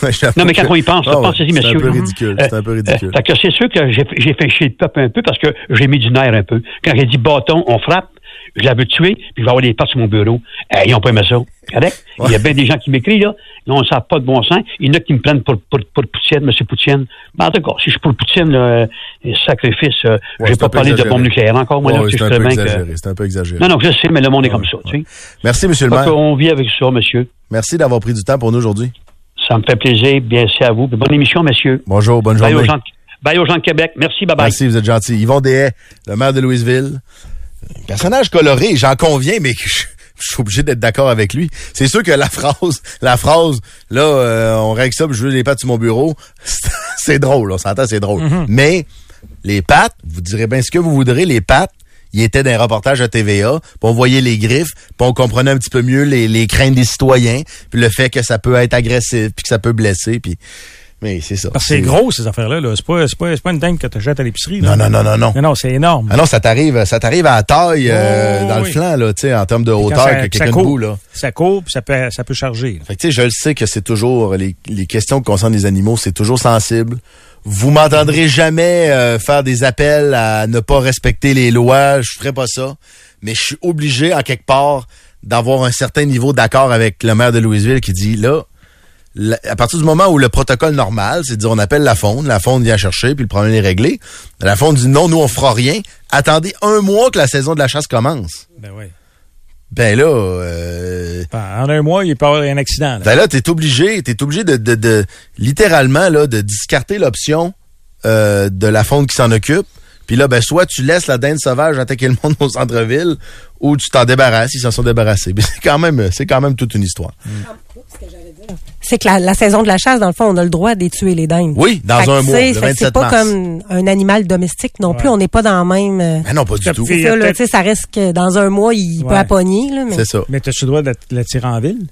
Ouais, Non, mais quand que- on y pense, ouais, pensez-y, monsieur. C'est un peu Mhm. ridicule. Euh, C'est un peu euh, ridicule. fait que c'est sûr que j'ai, j'ai fait chier le peuple un peu parce que j'ai mis du nerf un peu. Quand j'ai dit bâton, on frappe, je l'avais tué, puis je vais avoir des pattes sur mon bureau. Euh, ils ont pas aimé ça. Correct? Il y a bien des gens qui m'écrivent, là. Non, on ne pas de bon sens. Il y en a qui me prennent pour, pour, pour Poutine, M. Poutine. Ben, en tout cas, si je suis pour Poutine, là, euh, sacrifice, euh, Ouais, c'est un pas parlé de bombe nucléaire encore, moi, Ouais, c'est un je peu bien que- exagéré. C'est un peu exagéré. Non, non, je sais, mais le monde est comme ça, tu sais. Merci, monsieur le maire. qu'on vit avec ça, monsieur. Merci d'avoir pris du temps pour nous aujourd'hui. Ça me fait plaisir. Bien, c'est à vous. Bonne émission, monsieur. Bonjour, bonne Bye aux, journée. gens, de- bye aux gens de Québec. Merci, bye bye. Merci, vous êtes gentil. Yvon Deshaies, le maire de Louisville. Personnage coloré, j'en conviens, mais je, je suis obligé d'être d'accord avec lui. C'est sûr que la phrase, la phrase, là, euh, on règle ça, puis je veux les pattes sur mon bureau, c'est- drôle, on s'entend, c'est drôle. Mais les pattes, vous direz bien ce que vous voudrez, les pattes, il était dans les reportages à TVA, puis on voyait les griffes, puis on comprenait un petit peu mieux les, les craintes des citoyens, puis le fait que ça peut être agressif, puis que ça peut blesser, puis mais c'est ça. Parce que c'est gros, ces affaires-là. Là. C'est pas, c'est pas, c'est pas une dingue que tu jettes à l'épicerie. Non, là. non, non, non, non. Non, non, c'est énorme. Ah non, ça t'arrive, ça t'arrive à la taille euh, Oh, dans le flanc, là, tu sais, en termes de hauteur ça- que ça quelqu'un debout, là. Ça court, puis ça peut, ça peut charger. là. Fait que, tu sais, je le sais que c'est toujours, les, les questions qui concernent les animaux, c'est toujours sensible. Vous m'entendrez jamais euh, faire des appels à ne pas respecter les lois, je ferai pas ça. Mais je suis obligé, en quelque part, d'avoir un certain niveau d'accord avec le maire de Louisville qui dit, là, la- à partir du moment où le protocole normal, c'est de dire on appelle la faune, la faune vient chercher, puis le problème est réglé. La faune dit non, nous on fera rien. Attendez un mois que la saison de la chasse commence. Ben oui. Ben là, euh, En un mois, il peut y avoir un accident. Là. ben là, t'es obligé, t'es obligé de, de, de littéralement là, de discarter l'option euh, de la faune qui s'en occupe. Puis là, ben soit tu laisses la dinde sauvage attaquer le monde au centre-ville, ou tu t'en débarrasses, ils s'en sont débarrassés. Mais c'est quand même, c'est quand même toute une histoire. C'est que la, la saison de la chasse, dans le fond, on a le droit de les tuer, les dindes. Oui, dans Fait un mois, le fait que 27 C'est pas mars. comme un animal domestique non plus. On n'est pas dans le même... euh, Ben non, pas du tout. c'est ça, là, sais, ça reste que dans un mois, il peut appogner. Là, mais... C'est ça. Mais as-tu le droit de le tirer en ville?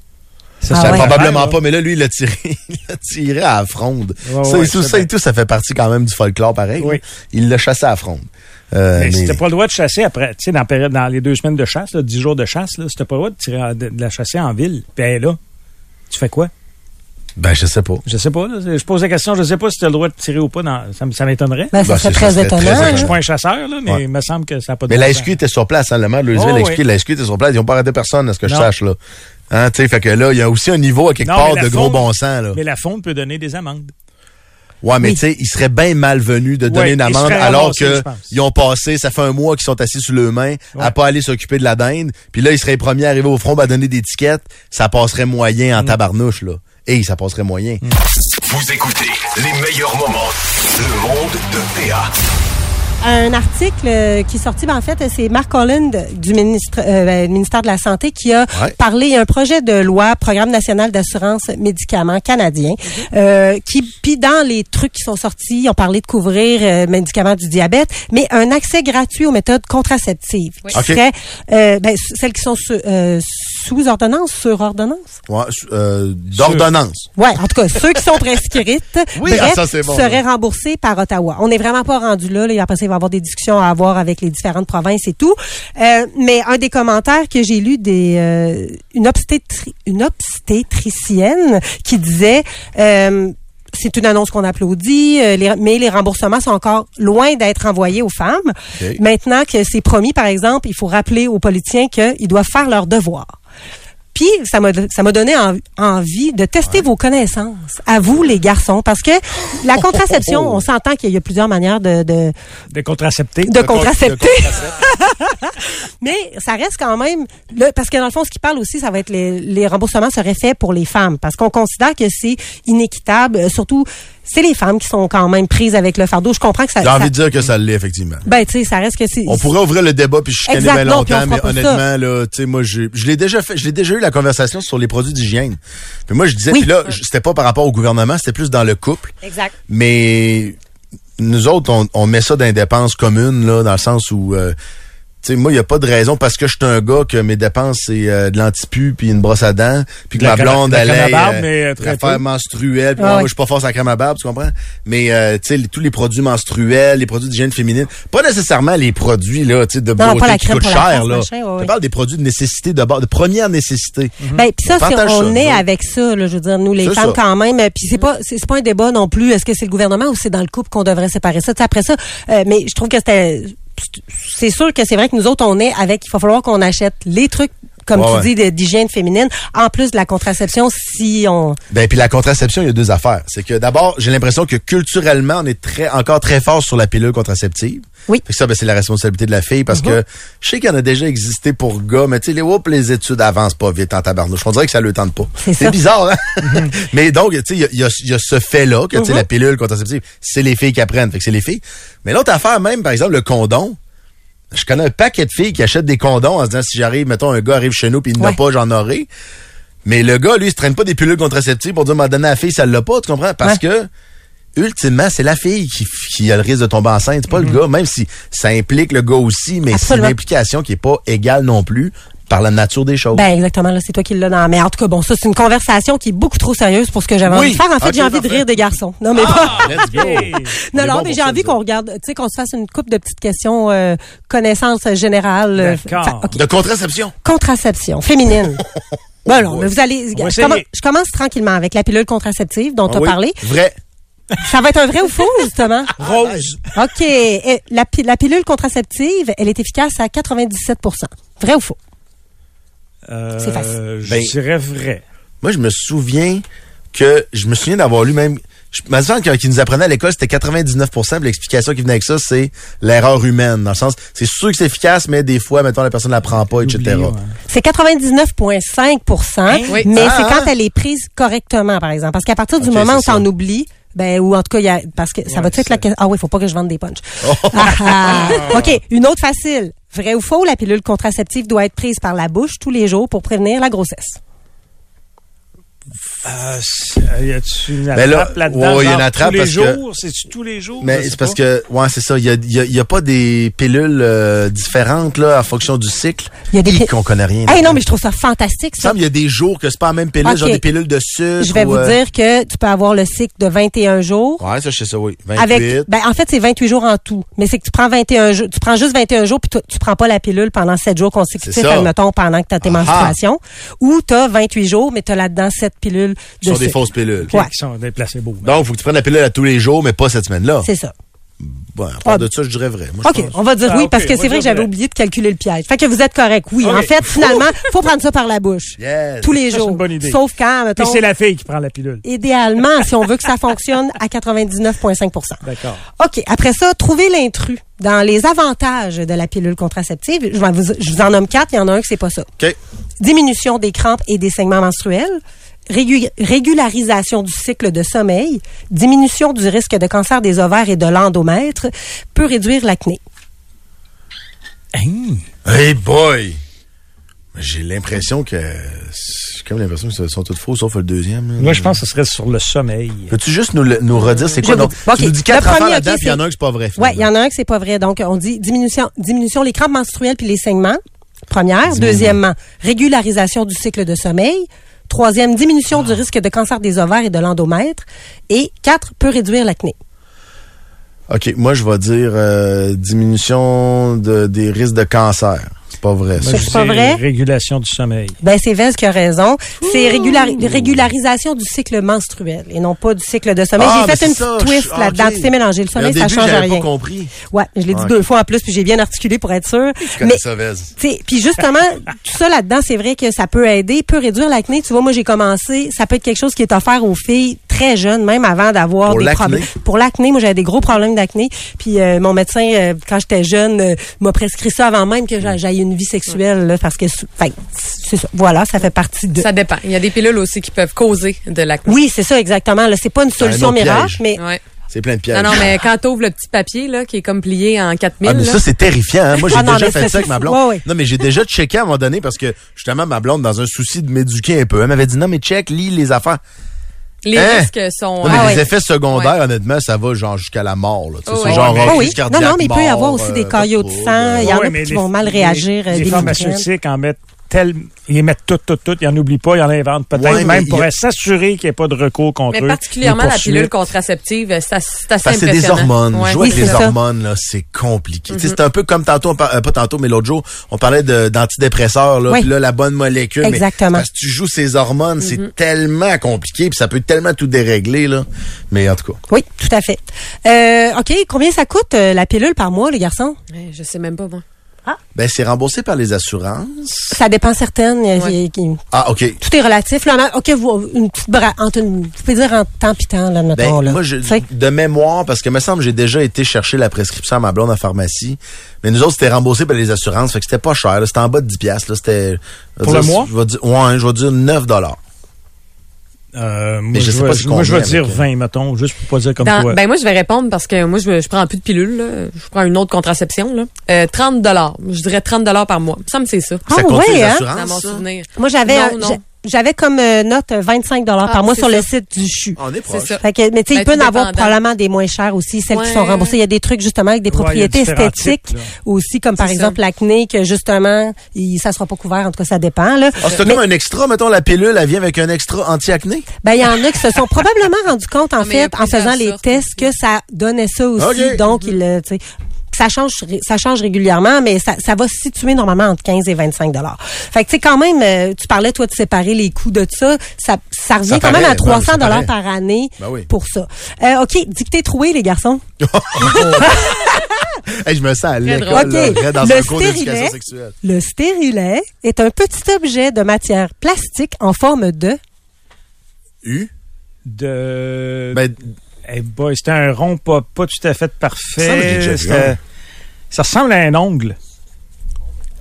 Ça, Ah ça ouais. Probablement pas, mais là, lui, il l'a tiré, il l'a tiré à la fronde. Ouais, ça, et tout, ça et tout, ça fait partie quand même du folklore pareil. Oui. Il l'a chassé à la fronde. Euh, Mais mais- si t'as pas le droit de chasser après, tu sais, dans, la période- dans les deux semaines de chasse, là, dix jours de chasse, là, si t'as pas le droit de, tirer, de, de la chasser en ville, puis elle est là, tu fais quoi? Ben, je sais pas. Je sais pas. Là, je pose la question, je sais pas si tu as le droit de tirer ou pas. Dans, ça, ça m'étonnerait. Ben, ça Ben, serait c'est- très ça serait étonnant. très Je suis pas un chasseur, là, mais Ouais. il me semble que ça n'a pas de Mais la. SQ était sur place, hein, le maire de Louisville Oh, l'a oui. expliqué, la SQ était sur place, ils n'ont pas arrêté personne, à ce que je sache, là. Hein, tu sais, fait que là, il y a aussi un niveau à quelque Non, part de gros bon sens, là. Mais la faune peut donner des amendes. Ouais, mais Oui. tu sais, il serait bien malvenu de donner Ouais, une amende alors ramassé, que je pense. ils ont passé, ça fait un mois qu'ils sont assis sur le main à Ouais. pas aller s'occuper de la dinde, puis là, ils seraient les premiers à arriver au front à donner des tickets, ça passerait moyen Mm. en tabarnouche, là. Et ça passerait moyen. Vous écoutez les meilleurs moments. Le monde de PA. Un article euh, qui est sorti, ben, en fait, c'est Mark Holland du ministre, euh, ben, ministère de la Santé qui a Ouais. parlé, il y a un projet de loi, Programme national d'assurance médicaments canadien, euh, qui, puis dans les trucs qui sont sortis, on parlait de couvrir euh, médicaments du diabète, mais un accès gratuit aux méthodes contraceptives, qui OK. serait, euh, ben, celles qui sont sous, euh, sous ordonnance, sur ordonnance? Ouais, euh, d'ordonnance. Ouais, en tout cas, ceux qui sont prescrites, Oui, bref, ah, ça, c'est bon, seraient remboursés par Ottawa. On n'est vraiment pas rendu là, là. Après ça, il va y avoir des discussions à avoir avec les différentes provinces et tout. Euh, mais un des commentaires que j'ai lu des euh, une, obstétri- une obstétricienne qui disait euh, c'est une annonce qu'on applaudit, euh, les- mais les remboursements sont encore loin d'être envoyés aux femmes. Maintenant que c'est promis, par exemple, il faut rappeler aux politiciens qu'ils doivent faire leur devoir. Puis ça m'a ça m'a donné en- envie de tester vos connaissances, à vous les garçons, parce que la contraception, on s'entend qu'il y a plusieurs manières de de, De contracepter. de contracepter. Mais ça reste quand même parce que dans le fond, ce qui parle aussi, ça va être les, les remboursements seraient faits pour les femmes, parce qu'on considère que c'est inéquitable. euh, Surtout, c'est les femmes qui sont quand même prises avec le fardeau. Je comprends que ça. J'ai ça- envie de dire que ça l'est, effectivement. ben tu sais, ça reste que c'est. On pourrait ouvrir le débat puis chicaner Exact, bien longtemps, mais ça. honnêtement, là, tu sais, moi, j'ai- je l'ai déjà fait, je l'ai déjà eu la conversation sur les produits d'hygiène. Puis moi, je disais, Oui. puis là, je- c'était pas par rapport au gouvernement, c'était plus dans le couple. Exact. Mais nous autres, on, on met ça dans les dépenses communes, là, dans le sens où, euh, sais, moi, il n'y a pas de raison parce que je suis un gars que mes dépenses, c'est euh, de l'antipu puis une brosse à dents, puis que La ma blonde, la elle crème à ait barbe, euh, mais, euh, menstruelle. Puis Ah moi, je suis pas force à la crème à barbe, tu comprends? Mais, euh, tu sais, tous les produits menstruels, les produits d'hygiène féminine, pas nécessairement les produits, là, tu sais, de Non, beauté pas la qui crème coûtent cher, là. machin, ouais, Je parle des produits de nécessité de base, de première nécessité. Ben puis ça, On partage on ça, est avec ça, là, je veux dire, nous les femmes ça. quand même. Puis c'est pas c'est c'est pas un débat non plus. Est-ce que c'est le gouvernement ou c'est dans le couple qu'on devrait séparer ça? Tu sais, Après ça, euh, mais je trouve que c'était c'est sûr que c'est vrai que nous autres on est avec. Il va falloir qu'on achète les trucs comme Ouais, tu ouais. dis d'hygiène féminine en plus de la contraception si on Ben puis la contraception, il y a deux affaires. C'est que d'abord, j'ai l'impression que culturellement, on est très encore très fort sur la pilule contraceptive. Oui. Mm-hmm. Fait que ça, ben, c'est la responsabilité de la fille parce que je sais qu'il y en a déjà existé pour gars, mais tu sais, les, whoop, les études avancent pas vite en tabarnouche. On dirait que ça le tente pas. C'est bizarre, hein? mais donc, tu sais, il y a, y y ce fait-là que, tu Mm-hmm. sais, la pilule contraceptive, c'est les filles qui apprennent. Fait que c'est les filles. Mais l'autre affaire même, par exemple, le condom. Je connais un paquet de filles qui achètent des condoms en se disant si j'arrive, mettons, un gars arrive chez nous puis il n'en a Ouais. pas, j'en aurai. Mais le gars, lui, il se traîne pas des pilules contraceptives pour dire m'a donné à la fille, ça l'a pas, tu comprends? Parce que ultimement, c'est la fille qui, qui a le risque de tomber enceinte, c'est pas le gars, même si ça implique le gars aussi, mais c'est une implication qui est pas égale non plus par la nature des choses. Ben exactement, là, c'est toi qui l'as dans. Mais en tout cas, bon, ça, c'est une conversation qui est beaucoup trop sérieuse pour ce que j'avais Oui. envie de faire. En fait, j'ai envie de rire des garçons. Non, mais pas. Let's go. Non, non, bon mais j'ai envie qu'on regarde, tu sais, qu'on se fasse une coupe de petites questions euh, connaissances générales. D'accord. De contraception. Contraception féminine. Ben non, mais vous allez. Je, commence tranquillement avec la pilule contraceptive dont tu as Ah oui. parlé. Vrai. Ça va être un vrai ou faux, justement? Rose. OK. La pilule contraceptive, elle est efficace à 97% Vrai ou faux? Euh, C'est facile. Je Ben- dirais vrai. Moi, je me souviens que je me souviens d'avoir lu même. Je quand ils nous apprenaient à l'école, c'était 99 puis L'explication qui venait avec ça, c'est l'erreur humaine. Dans le sens, c'est sûr que c'est efficace, mais des fois, mettons, la personne ne la prend pas, etc. Ouais. C'est 99,5 Oui. mais Ah, c'est quand hein? elle est prise correctement, par exemple. Parce qu'à partir du moment où t'en ça. oublies, ben, ou en tout cas, il y a, parce que ça Ouais, va-tu être la question? Ah oui, faut pas que je vende des punchs. Oh. Ah, ah. OK, une autre facile. Vrai ou faux, la pilule contraceptive doit être prise par la bouche tous les jours pour prévenir la grossesse. Euh, c'est- y a-tu une Ben là, attrape là-dedans? ouais, il y a une attrape tous les parce que- jours? C'est-tu tous les jours? Mais c'est parce que, ouais, c'est ça. Il y a, il y a- il y a pas des pilules euh, différentes là en fonction du cycle. Il y a des qu'on connaît rien. Hey, non, mais je trouve ça fantastique, Il ça. qu'il y a des jours que c'est pas la même pilule, genre des pilules de sucre. Je vais ou, vous euh, dire que tu peux avoir le cycle de 21 jours. Ouais, ça, je sais ça, oui. 28. Avec, ben, en fait, c'est 28 jours en tout. Mais c'est que tu prends 21 jours, tu prends juste 21 jours puis tu, tu prends pas la pilule pendant 7 jours consécutifs, C'est ça. admettons, pendant que tu as tes Ah. menstruations. Ou tu as 28 jours, mais tu as là-dedans 7 pilules de sont des fausses pilules. Ouais. Qui sont des placebos. Donc, faut que tu prennes la pilule à tous les jours, mais pas cette semaine-là. C'est ça. Bon, à part Ah. de ça, je dirais vrai. Moi, je OK, pense. on va dire Ah, oui, ok, parce que c'est vrai que j'avais oublié de calculer le piège. Fait que vous êtes correct, oui. En fait, finalement, faut prendre ça par la bouche. Yes. Tous les Ça, c'est jours. une bonne idée. Sauf quand, Puis mettons, c'est la fille qui prend la pilule. idéalement, si on veut que ça fonctionne à 99,5% D'accord. OK. Après ça, trouver l'intrus. Dans les avantages de la pilule contraceptive, je, vous, je vous en nomme quatre. Il y en a un que c'est pas ça. OK. Diminution des crampes et des saignements menstruels. Régu- régularisation du cycle de sommeil. Diminution du risque de cancer des ovaires et de l'endomètre. Peut réduire l'acné. Hein? Hey boy! J'ai l'impression que. J'ai comme l'impression que ce sont toutes fausses, sauf le deuxième. Moi, je pense que ce serait sur le sommeil. Peux-tu juste nous, le- nous redire c'est quoi? Je vous donc? dis- OK. Tu nous dis Le quatre affaires premier, là-dedans, OK, puis il y en a un que c'est pas vrai. Ouais, il y en a un que c'est pas vrai. Donc, on dit diminution, diminution les crampes menstruelles puis les saignements. Première. Deuxièmement, régularisation du cycle de sommeil. Troisième, diminution du risque de cancer des ovaires et de l'endomètre. Et quatre, peut réduire l'acné. OK, moi, je vais dire euh, diminution de, des risques de cancer. C'est pas vrai, ça. Moi, C'est pas vrai? Régulation du sommeil. Ben, c'est Vez qui a raison. C'est régulari- régularisation du cycle menstruel et non pas du cycle de sommeil. Ah, j'ai mais fait une ça, petite twist je- là-dedans. Tu sais mélanger le sommeil, ça au début, change rien. pas compris. Ouais, je l'ai dit deux fois en plus, puis j'ai bien articulé pour être sûr. Mais ça, Vez. Puis justement, tout ça là-dedans, c'est vrai que ça peut aider, peut réduire l'acné. Tu vois, moi, j'ai commencé, ça peut être quelque chose qui est offert aux filles très jeunes, même avant d'avoir Pour des l'acné? problèmes. Pour l'acné, moi, j'avais des gros problèmes d'acné. Puis euh, mon médecin, euh, quand j'étais jeune, euh, m'a prescrit ça avant même que j'a- j'aille une vie sexuelle, là, parce que, enfin, c'est ça. Voilà, ça fait partie de. Ça dépend. Il y a des pilules aussi qui peuvent causer de l'acné. Oui, c'est ça, exactement. Là, c'est pas une solution autre miracle, piège. mais Ouais. C'est plein de pièges. Non, non, mais quand t'ouvres le petit papier, là, qui est comme plié en 4000, Ah, mais ça, c'est terrifiant. hein. Moi, j'ai Ah déjà fait ça avec ma blonde. Ouais, ouais. Non, mais j'ai déjà checké à un moment donné parce que, justement, ma blonde, dans un souci de m'éduquer un peu, elle m'avait dit, non, mais check, lis les affaires. Les Hein? risques sont... Non, mais Ah les ouais. effets secondaires, honnêtement, ça va genre jusqu'à la mort. Là. Tu sais, Oh, c'est ouais. genre Ouais, euh, Oh oui. cardiaque, Non, non, mais il peut y avoir aussi des euh, caillots de sang. Il y en Ouais, a qui les- vont mal réagir. euh, Les, des migraines. pharmaceutiques en mettent tel, ils mettent tout, tout, tout. Ils en oublient pas, ils en inventent peut-être Ouais, même pour a- s'assurer qu'il n'y ait pas de recours contre Mais eux. particulièrement la pilule contraceptive, c'est assez Parce que c'est des hormones. Ouais. Jouer Oui, avec les ça. hormones, là, c'est compliqué. Sais, C'est un peu comme tantôt, par- euh, pas tantôt, mais l'autre jour, on parlait d'antidépresseurs, là, Oui. là, la bonne molécule. mais Exactement. parce que tu joues ces hormones, c'est tellement compliqué, puis ça peut tellement tout dérégler, là. Mais en tout cas. Oui, tout à fait. Euh, OK, combien ça coûte euh, la pilule par mois, les garçons? Ouais, Je sais même pas, moi. Ben, c'est remboursé par les assurances. Ça dépend certaines. Ouais. qui- Ah, OK. tout est relatif. Là, OK, vous, une petite bra- entre une, vous pouvez dire en temps pis temps, là, mettons, Ben, là. moi, je, de mémoire, parce que me semble j'ai déjà été chercher la prescription à ma blonde en pharmacie, mais nous autres, c'était remboursé par les assurances, fait que c'était pas cher, c'était en bas de 10 piastres, là, c'était... Pour le mois? Je vais dire, ouais, je vais dire 9 dollars. Euh, moi, je je, sais vais, pas si moi, je vais combien dire avec, 20, mettons, juste pour pas dire comme Dans- toi. ben moi, je vais répondre parce que moi, je, je prends plus de pilules. là. Je prends une autre contraception. Là. Euh, 30 Je dirais 30 par mois. Ça me c'est ça. Ah ça compte ouais, les hein? Dans assurances, mon ça? souvenir. moi, j'avais J'avais comme euh, note euh, 25 dollars Ah, par mois c'est sur le site du CHU. On est proche. ça. Fait que, mais tu sais, Ben, il peut tout en avoir probablement des moins chers aussi, celles qui sont remboursées. Il y a des trucs justement avec des il propriétés esthétiques types, aussi, comme par exemple l'acné, que justement, il, ça sera pas couvert. En tout cas, ça dépend. Là. Ah, c'est comme un extra, mettons, la pilule, elle vient avec un extra anti-acné? Ben, il y en a qui se sont probablement rendus compte, en Ah, il fait, en faisant les tests, que ça donnait ça aussi. Donc, il, euh, tu sais, ça change, ça change régulièrement, mais ça, ça va se situer normalement entre 15 et 25 dollars. Fait que, tu sais, quand même, euh, tu parlais, toi, de séparer les coûts de ça. Ça, ça revient Ça quand même à 300 ben, ça dollars par année Ben oui. pour ça. Euh, OK, dictée trouée, les garçons. Hey, je me sens à l'école, drôle. là, OK. vrai, dans Le un cours stérilet. sexuelle. Le stérilet est un petit objet de matière plastique en forme de... U? De. Ben, Eh boy, c'était un rond pas, pas tout à fait Ça, parfait. un. Ça ressemble à un ongle.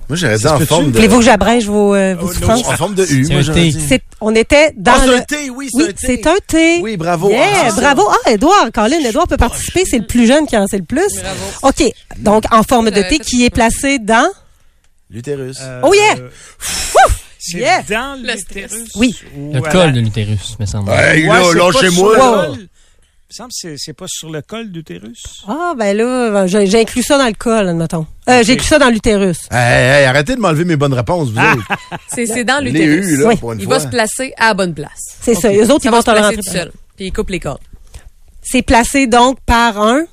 moi, j'aurais dit Ça en forme de... Voulez-vous que j'abrège vos, euh, vos Oh, souffrances? En forme de U, moi, j'aurais dit. On était dans Ah, c'est le... un T, oui, c'est Oui, un T. c'est un T. Oui, bravo. Yeah, Ah, ça. bravo. Ah, Edouard, Colin, Edouard peut participer. C'est le plus jeune qui en sait le plus. Bravo. OK. Donc, en forme de J'avais T fait qui est placé dans... L'utérus. Euh, Oh yeah! C'est Yeah! dans Le l'utérus. Oui. ou Le col de l'utérus, me semble. Hey, Ouais, là, lâchez-moi, sur le là. col. Il me semble que c'est- c'est pas sur le col d'utérus. Ah, ben là, j'ai inclus ça dans le col, admettons. Euh. J'ai inclus ça dans l'utérus. Hey, hey, arrêtez de m'enlever mes bonnes réponses, vous autres. C'est c'est dans l'utérus. Oui. Il fois. va se placer à la bonne place. C'est ça. Les autres, Ça ils vont se placer tout seul. Puis il coupe les cordes. C'est placé donc par un...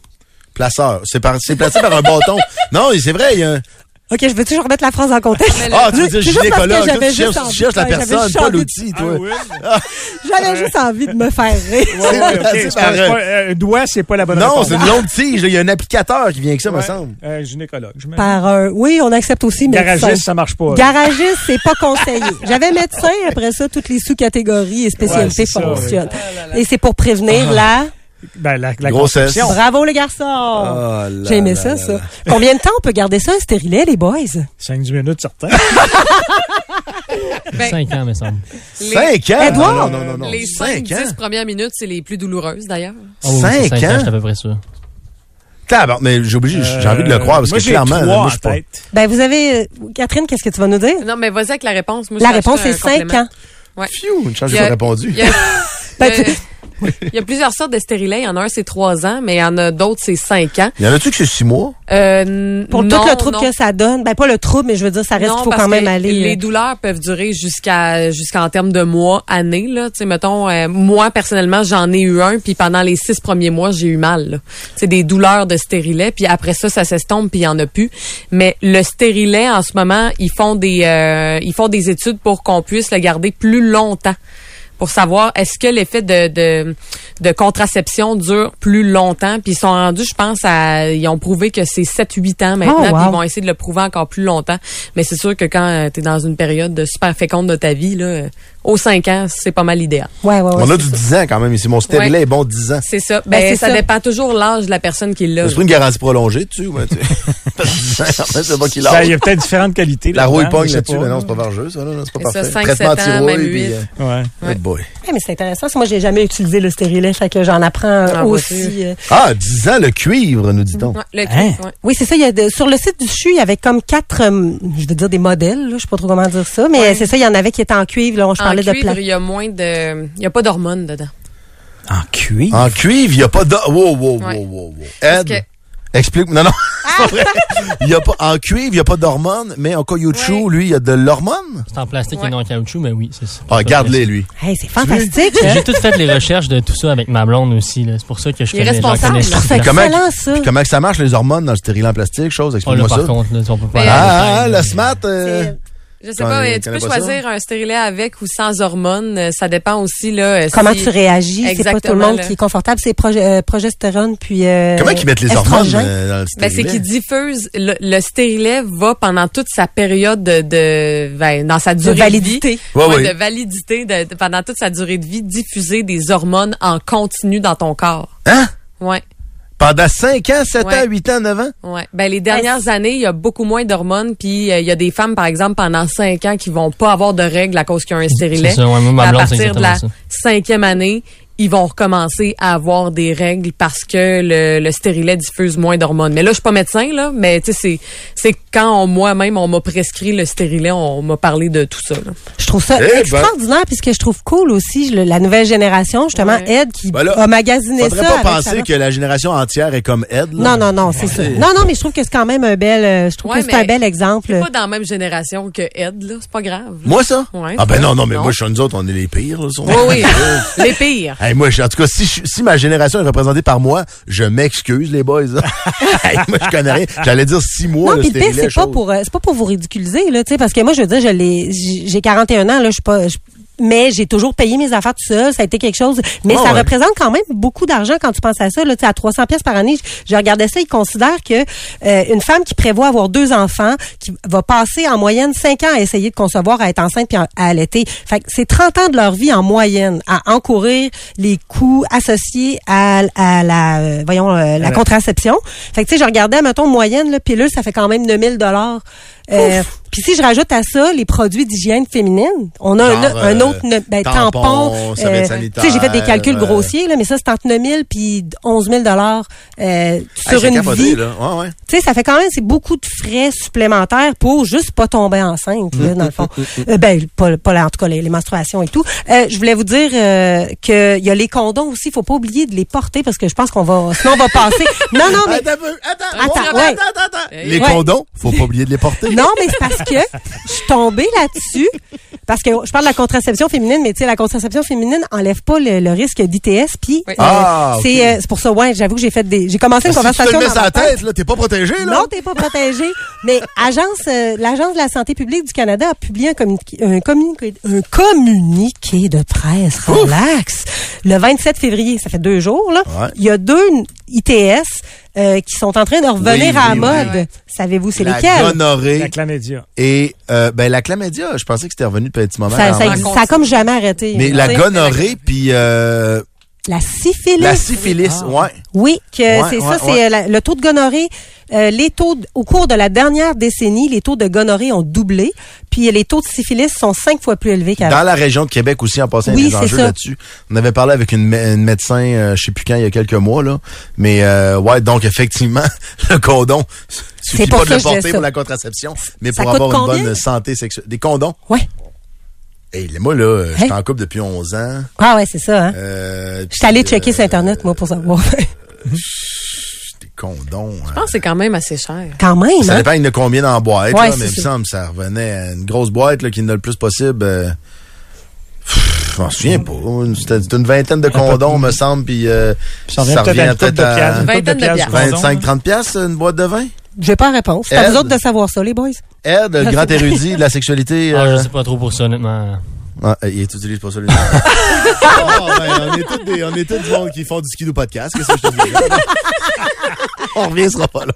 Placeur. C'est par- c'est placé par un bâton. Non, c'est vrai, il y a un... OK, je veux toujours remettre la phrase en contexte. Ah, tu veux dire C'est juste parce que gynécologue. Tu cherches, juste envie- tu cherches la personne, pas l'outil, Ah toi. oui? J'avais juste envie de me faire rire. Un- pas- euh, Un doigt, c'est pas la bonne Non, réponse. c'est une longue tige. là. Il y a un applicateur qui vient avec ça, me semble. Un gynécologue. Par un... Oui, on accepte aussi médecin. Garagiste, ça marche pas. Garagiste, c'est pas conseillé. J'avais médecin, après ça, toutes les sous-catégories et spécialités Ouais, c'est ça, fonctionnent. Et c'est pour prévenir la... Ben, la, la Grossesse. Bravo, les garçons! Oh J'ai aimé là ça, là ça. là. Combien de temps on peut garder ça, un stérilet, les boys? 5-10 minutes, certain. Ben, 5 ans, me semble. les- Cinq ans? Edouard! Non, non, non, non. Les Cinq 5-10 ans? premières minutes, c'est les plus douloureuses, d'ailleurs. Oh, oui, Cinq c'est cinq ans? Je suis à peu près sûr. Tabarnak, mais j'ai obligé, j'ai envie de le croire parce Euh, moi, que clairement, trois moi, je suis pas. Ben, vous avez... euh, Catherine, qu'est-ce que tu vas nous dire? Non, mais vas-y avec la réponse. Moi, La réponse, un 5 complément. ans. Ouais. Pfiou, une chance, j'ai pas répondu. Il y a, Ben, tu- il y a plusieurs sortes de stérilets. Il y en a un, c'est 3 ans, mais il y en a d'autres, c'est 5 ans. Il y en a-tu que c'est six mois? Euh, Pour non, tout le trouble non. que ça donne, ben pas le trouble, mais je veux dire, ça reste qu'il faut parce quand même aller. Les euh, douleurs peuvent durer jusqu'à jusqu'en termes de mois, années. Là, tu sais, mettons, euh, moi personnellement, j'en ai eu un, puis pendant les six premiers mois, j'ai eu mal. là. C'est des douleurs de stérilet, puis après ça, ça s'estompe, puis il y en a plus. Mais le stérilet, en ce moment, ils font des euh, ils font des études pour qu'on puisse le garder plus longtemps pour savoir est-ce que l'effet de, de, de contraception dure plus longtemps. Puis ils sont rendus, je pense, à ils ont prouvé que c'est 7-8 ans maintenant. Oh, wow. puis ils vont essayer de le prouver encore plus longtemps. Mais c'est sûr que quand tu es dans une période de super féconde de ta vie, là, euh, aux 5 ans, c'est pas mal idéal. Ouais, ouais, ouais. On a du ça. 10 ans quand même ici. Mon stérilet Ouais. est bon 10 ans. C'est ça. Ben, Ben, ça, ça. dépend toujours l'âge de la personne qui l'a. C'est pas une garantie prolongée tu sais. Parce que 10 ans, en fait, c'est pas qu'il Ben. Il y a peut-être différentes qualités. La rouille pogne là-dessus, mais non, c'est pas vargeux, ça, c'est pas C'est ça, parfait. 5, 7 ans, anti-rouille, même puis, 8. euh, Ouais. Boy. Mais c'est intéressant. Moi, j'ai jamais utilisé le stérilet, fait que j'en apprends Ah, aussi. euh. Ah, 10 ans, le cuivre, nous dit-on. Le Hein? ouais. Oui, c'est ça. Il y a de- sur le site du CHU, il y avait comme quatre, euh, je veux dire des modèles. Je sais pas trop comment dire ça, mais c'est ça. Il y en avait qui étaient en cuivre. Là, je De cuivre, plat. il y a moins de, il y a pas d'hormones dedans. En cuivre? En cuivre, il n'y a pas de... Wow, wow, wow, Ouais. wow, wow. Ed, que- explique... Non, non, c'est pas vrai. Il y a pas... En cuivre, il n'y a pas d'hormones, mais en caoutchouc, Ouais. lui, il y a de l'hormone? C'est en plastique Ouais. et non en caoutchouc, mais oui, c'est ça. Ah, garde-les, lui. Hey, c'est fantastique. hein? J'ai tout fait les recherches de tout ça avec ma blonde aussi. là. C'est pour ça que je Il est connais, j'en responsable. connais Je sur trouve ça place. Comment, excellent, ça. puis comment que ça marche, les hormones dans le stérilet en plastique, chose? Oh, là, Explique-moi par ça. contre, là, on peut pas Mais, aller en Ah, ah, le smart... euh, C'est- Je sais pas, mais tu peux ça? choisir un stérilet avec ou sans hormones. Euh, Ça dépend aussi là. euh, Comment si- tu réagis, c'est pas tout le monde là. qui est confortable. C'est proge- euh, progestérone puis euh, Comment ils mettent les hormones euh, dans le Ben, stérilet? c'est qu'il diffuse le, le stérilet va pendant toute sa période de, de ben, dans sa de durée de, validité. vie, Ouais, ouais, de validité de, de- pendant toute sa durée de vie diffuser des hormones en continu dans ton corps. Hein? Ouais. Pendant 5 ans, 7 Ouais. ans, 8 ans, 9 ans? Ouais. Ben les dernières années, il y a beaucoup moins d'hormones, puis euh, il y a des femmes par exemple pendant cinq ans qui vont pas avoir de règles à cause qu'il y a un stérilet. C'est ça, ouais, ma à blonde, c'est partir de la cinquième année, ils vont recommencer à avoir des règles parce que le, le stérilet diffuse moins d'hormones. Mais là, je suis pas médecin, là, mais tu sais, c'est, c'est quand on- moi-même, on m'a prescrit le stérilet, on m'a parlé de tout ça. là. Je trouve ça Eh ben. extraordinaire, puis ce que je trouve cool aussi, la nouvelle génération, justement, Ouais. Ed, qui Ben là, a magasiné Faudrait ça. pas avec penser que la génération entière est comme Ed. là. Non, non, non, c'est ça. Non, non, mais je trouve que c'est quand même un bel, euh, je trouve Ouais, que c'est un bel exemple. C'est pas dans la même génération que Ed, là. C'est pas grave. là. Moi, ça? Ouais. ah ben non, non, mais Non. moi, je suis nous autres, on est les pires. Là, Oui, oui. Les pires. Hey, moi, je- en tout cas, si, je- si ma génération est représentée par moi, je m'excuse, les boys. Hey, moi, je connais rien. J'allais dire six mois. Non, puis c'est pas pour euh, c'est pas pour vous ridiculiser là, tu sais parce que moi je veux dire je l'ai j'ai j'ai 41 ans là, je suis pas mais j'ai toujours payé mes affaires tout seul, ça a été quelque chose mais Ah ça ouais. représente quand même beaucoup d'argent quand tu penses à ça là, tu sais à 300 pièces par année, je, je regardais ça, ils considèrent que euh, une femme qui prévoit avoir deux enfants, qui va passer en moyenne 5 ans à essayer de concevoir, à être enceinte puis à à allaiter. Fait que c'est 30 ans de leur vie en moyenne à encourir les coûts associés à, à la euh, voyons euh, la Ouais. contraception. Fait que tu sais je regardais mettons moyenne là, pilule ça fait quand même 9000 dollars. Euh, puis si je rajoute à ça les produits d'hygiène féminine, on a un, Genre, un euh, autre ne- ben, tampon. euh, tu sais j'ai fait des calculs euh, grossiers là, mais ça c'est entre 9000 puis 11 000 dollars euh, sur une capoté, vie. Ouais, ouais. Tu sais, ça fait quand même, c'est beaucoup de frais supplémentaires pour juste pas tomber enceinte, là, dans le fond. Euh, ben, pas, pas là, en tout cas, les, les menstruations et tout. Euh, je voulais vous dire euh, que il y a les condoms aussi, faut pas oublier de les porter parce que je pense qu'on va, sinon on va passer. Non, non, mais Attends. Attends. Attends, attends, ouais. attends, attends. Les Ouais. condoms, faut pas oublier de les porter. non, mais c'est parce que je suis tombée là-dessus. Parce que je parle de la contraception féminine, mais tu sais, la contraception féminine enlève pas le, le risque d'ITS. Puis Oui. euh, Ah, euh, c'est pour ça, ouais, j'avoue que j'ai fait des, j'ai commencé une Si tu te conversation le mets dans la tête. tête, là, t'es pas protégé, là. Non, t'es pas protégé. Mais agence, euh, l'agence de la santé publique du Canada a publié un communiqué, un communiqué, un communiqué de presse. Relax. Le 27 février, ça fait deux jours là. Ouais. Il y a deux ITS euh, qui sont en train de revenir Oui, à la oui, mode. oui. Savez-vous c'est la lesquels? Gonorrhée La chlamydia. et euh, ben la chlamydia, je pensais que c'était revenu depuis un petit moment. ça, ça, même. ça a comme jamais arrêté. mais la gonorrhée puis euh, la syphilis. la syphilis, ouais. Oui, que Ouais, c'est ouais, ça, c'est euh, la- le taux de gonorrhée. euh, les taux au cours de la dernière décennie, les taux de gonorrhée ont doublé, puis les taux de syphilis sont cinq fois plus élevés qu'avant. Dans la région de Québec aussi, en passant, il y a Oui, des enjeux là-dessus. On avait parlé avec une, mé- une médecin, euh, je sais plus quand, il y a quelques mois, là. Mais euh, ouais, donc effectivement, le condom, suffit C'est pour pas de le porter pour la contraception, mais Ça pour avoir une combien? bonne santé sexuelle. Des condoms? Ouais. Hey, moi, là, euh, j'étais Hein? en couple depuis 11 ans. Ah ouais, c'est ça. Hein? Euh, Je suis puis, checker euh, sur Internet, moi, pour savoir. Des condoms. Je hein. pense que c'est quand même assez cher. Quand même, Ça hein? dépend, a combien dans la boîte, Ouais, là, mais il me semble que ça revenait à une grosse boîte là, qui en a le plus possible. euh, Je m'en souviens pas. C'était une vingtaine de condoms, me semble, puis euh, Ça revient peut-être à une couple de piastres. à une couple Vingtaine de piastres piastres. du condom, 25-30 piastres, une boîte de vin? J'ai pas la réponse. C'est à vous autres de savoir ça, les boys. Ed, le grand érudit de la sexualité. Ah, euh, je sais pas trop pour ça, honnêtement. ah, il utilise pas ça, lui. Oh, ben, on est tous des, on est tous du monde qui font du ski du podcast. Qu'est-ce que je te dis? on reviendra pas là.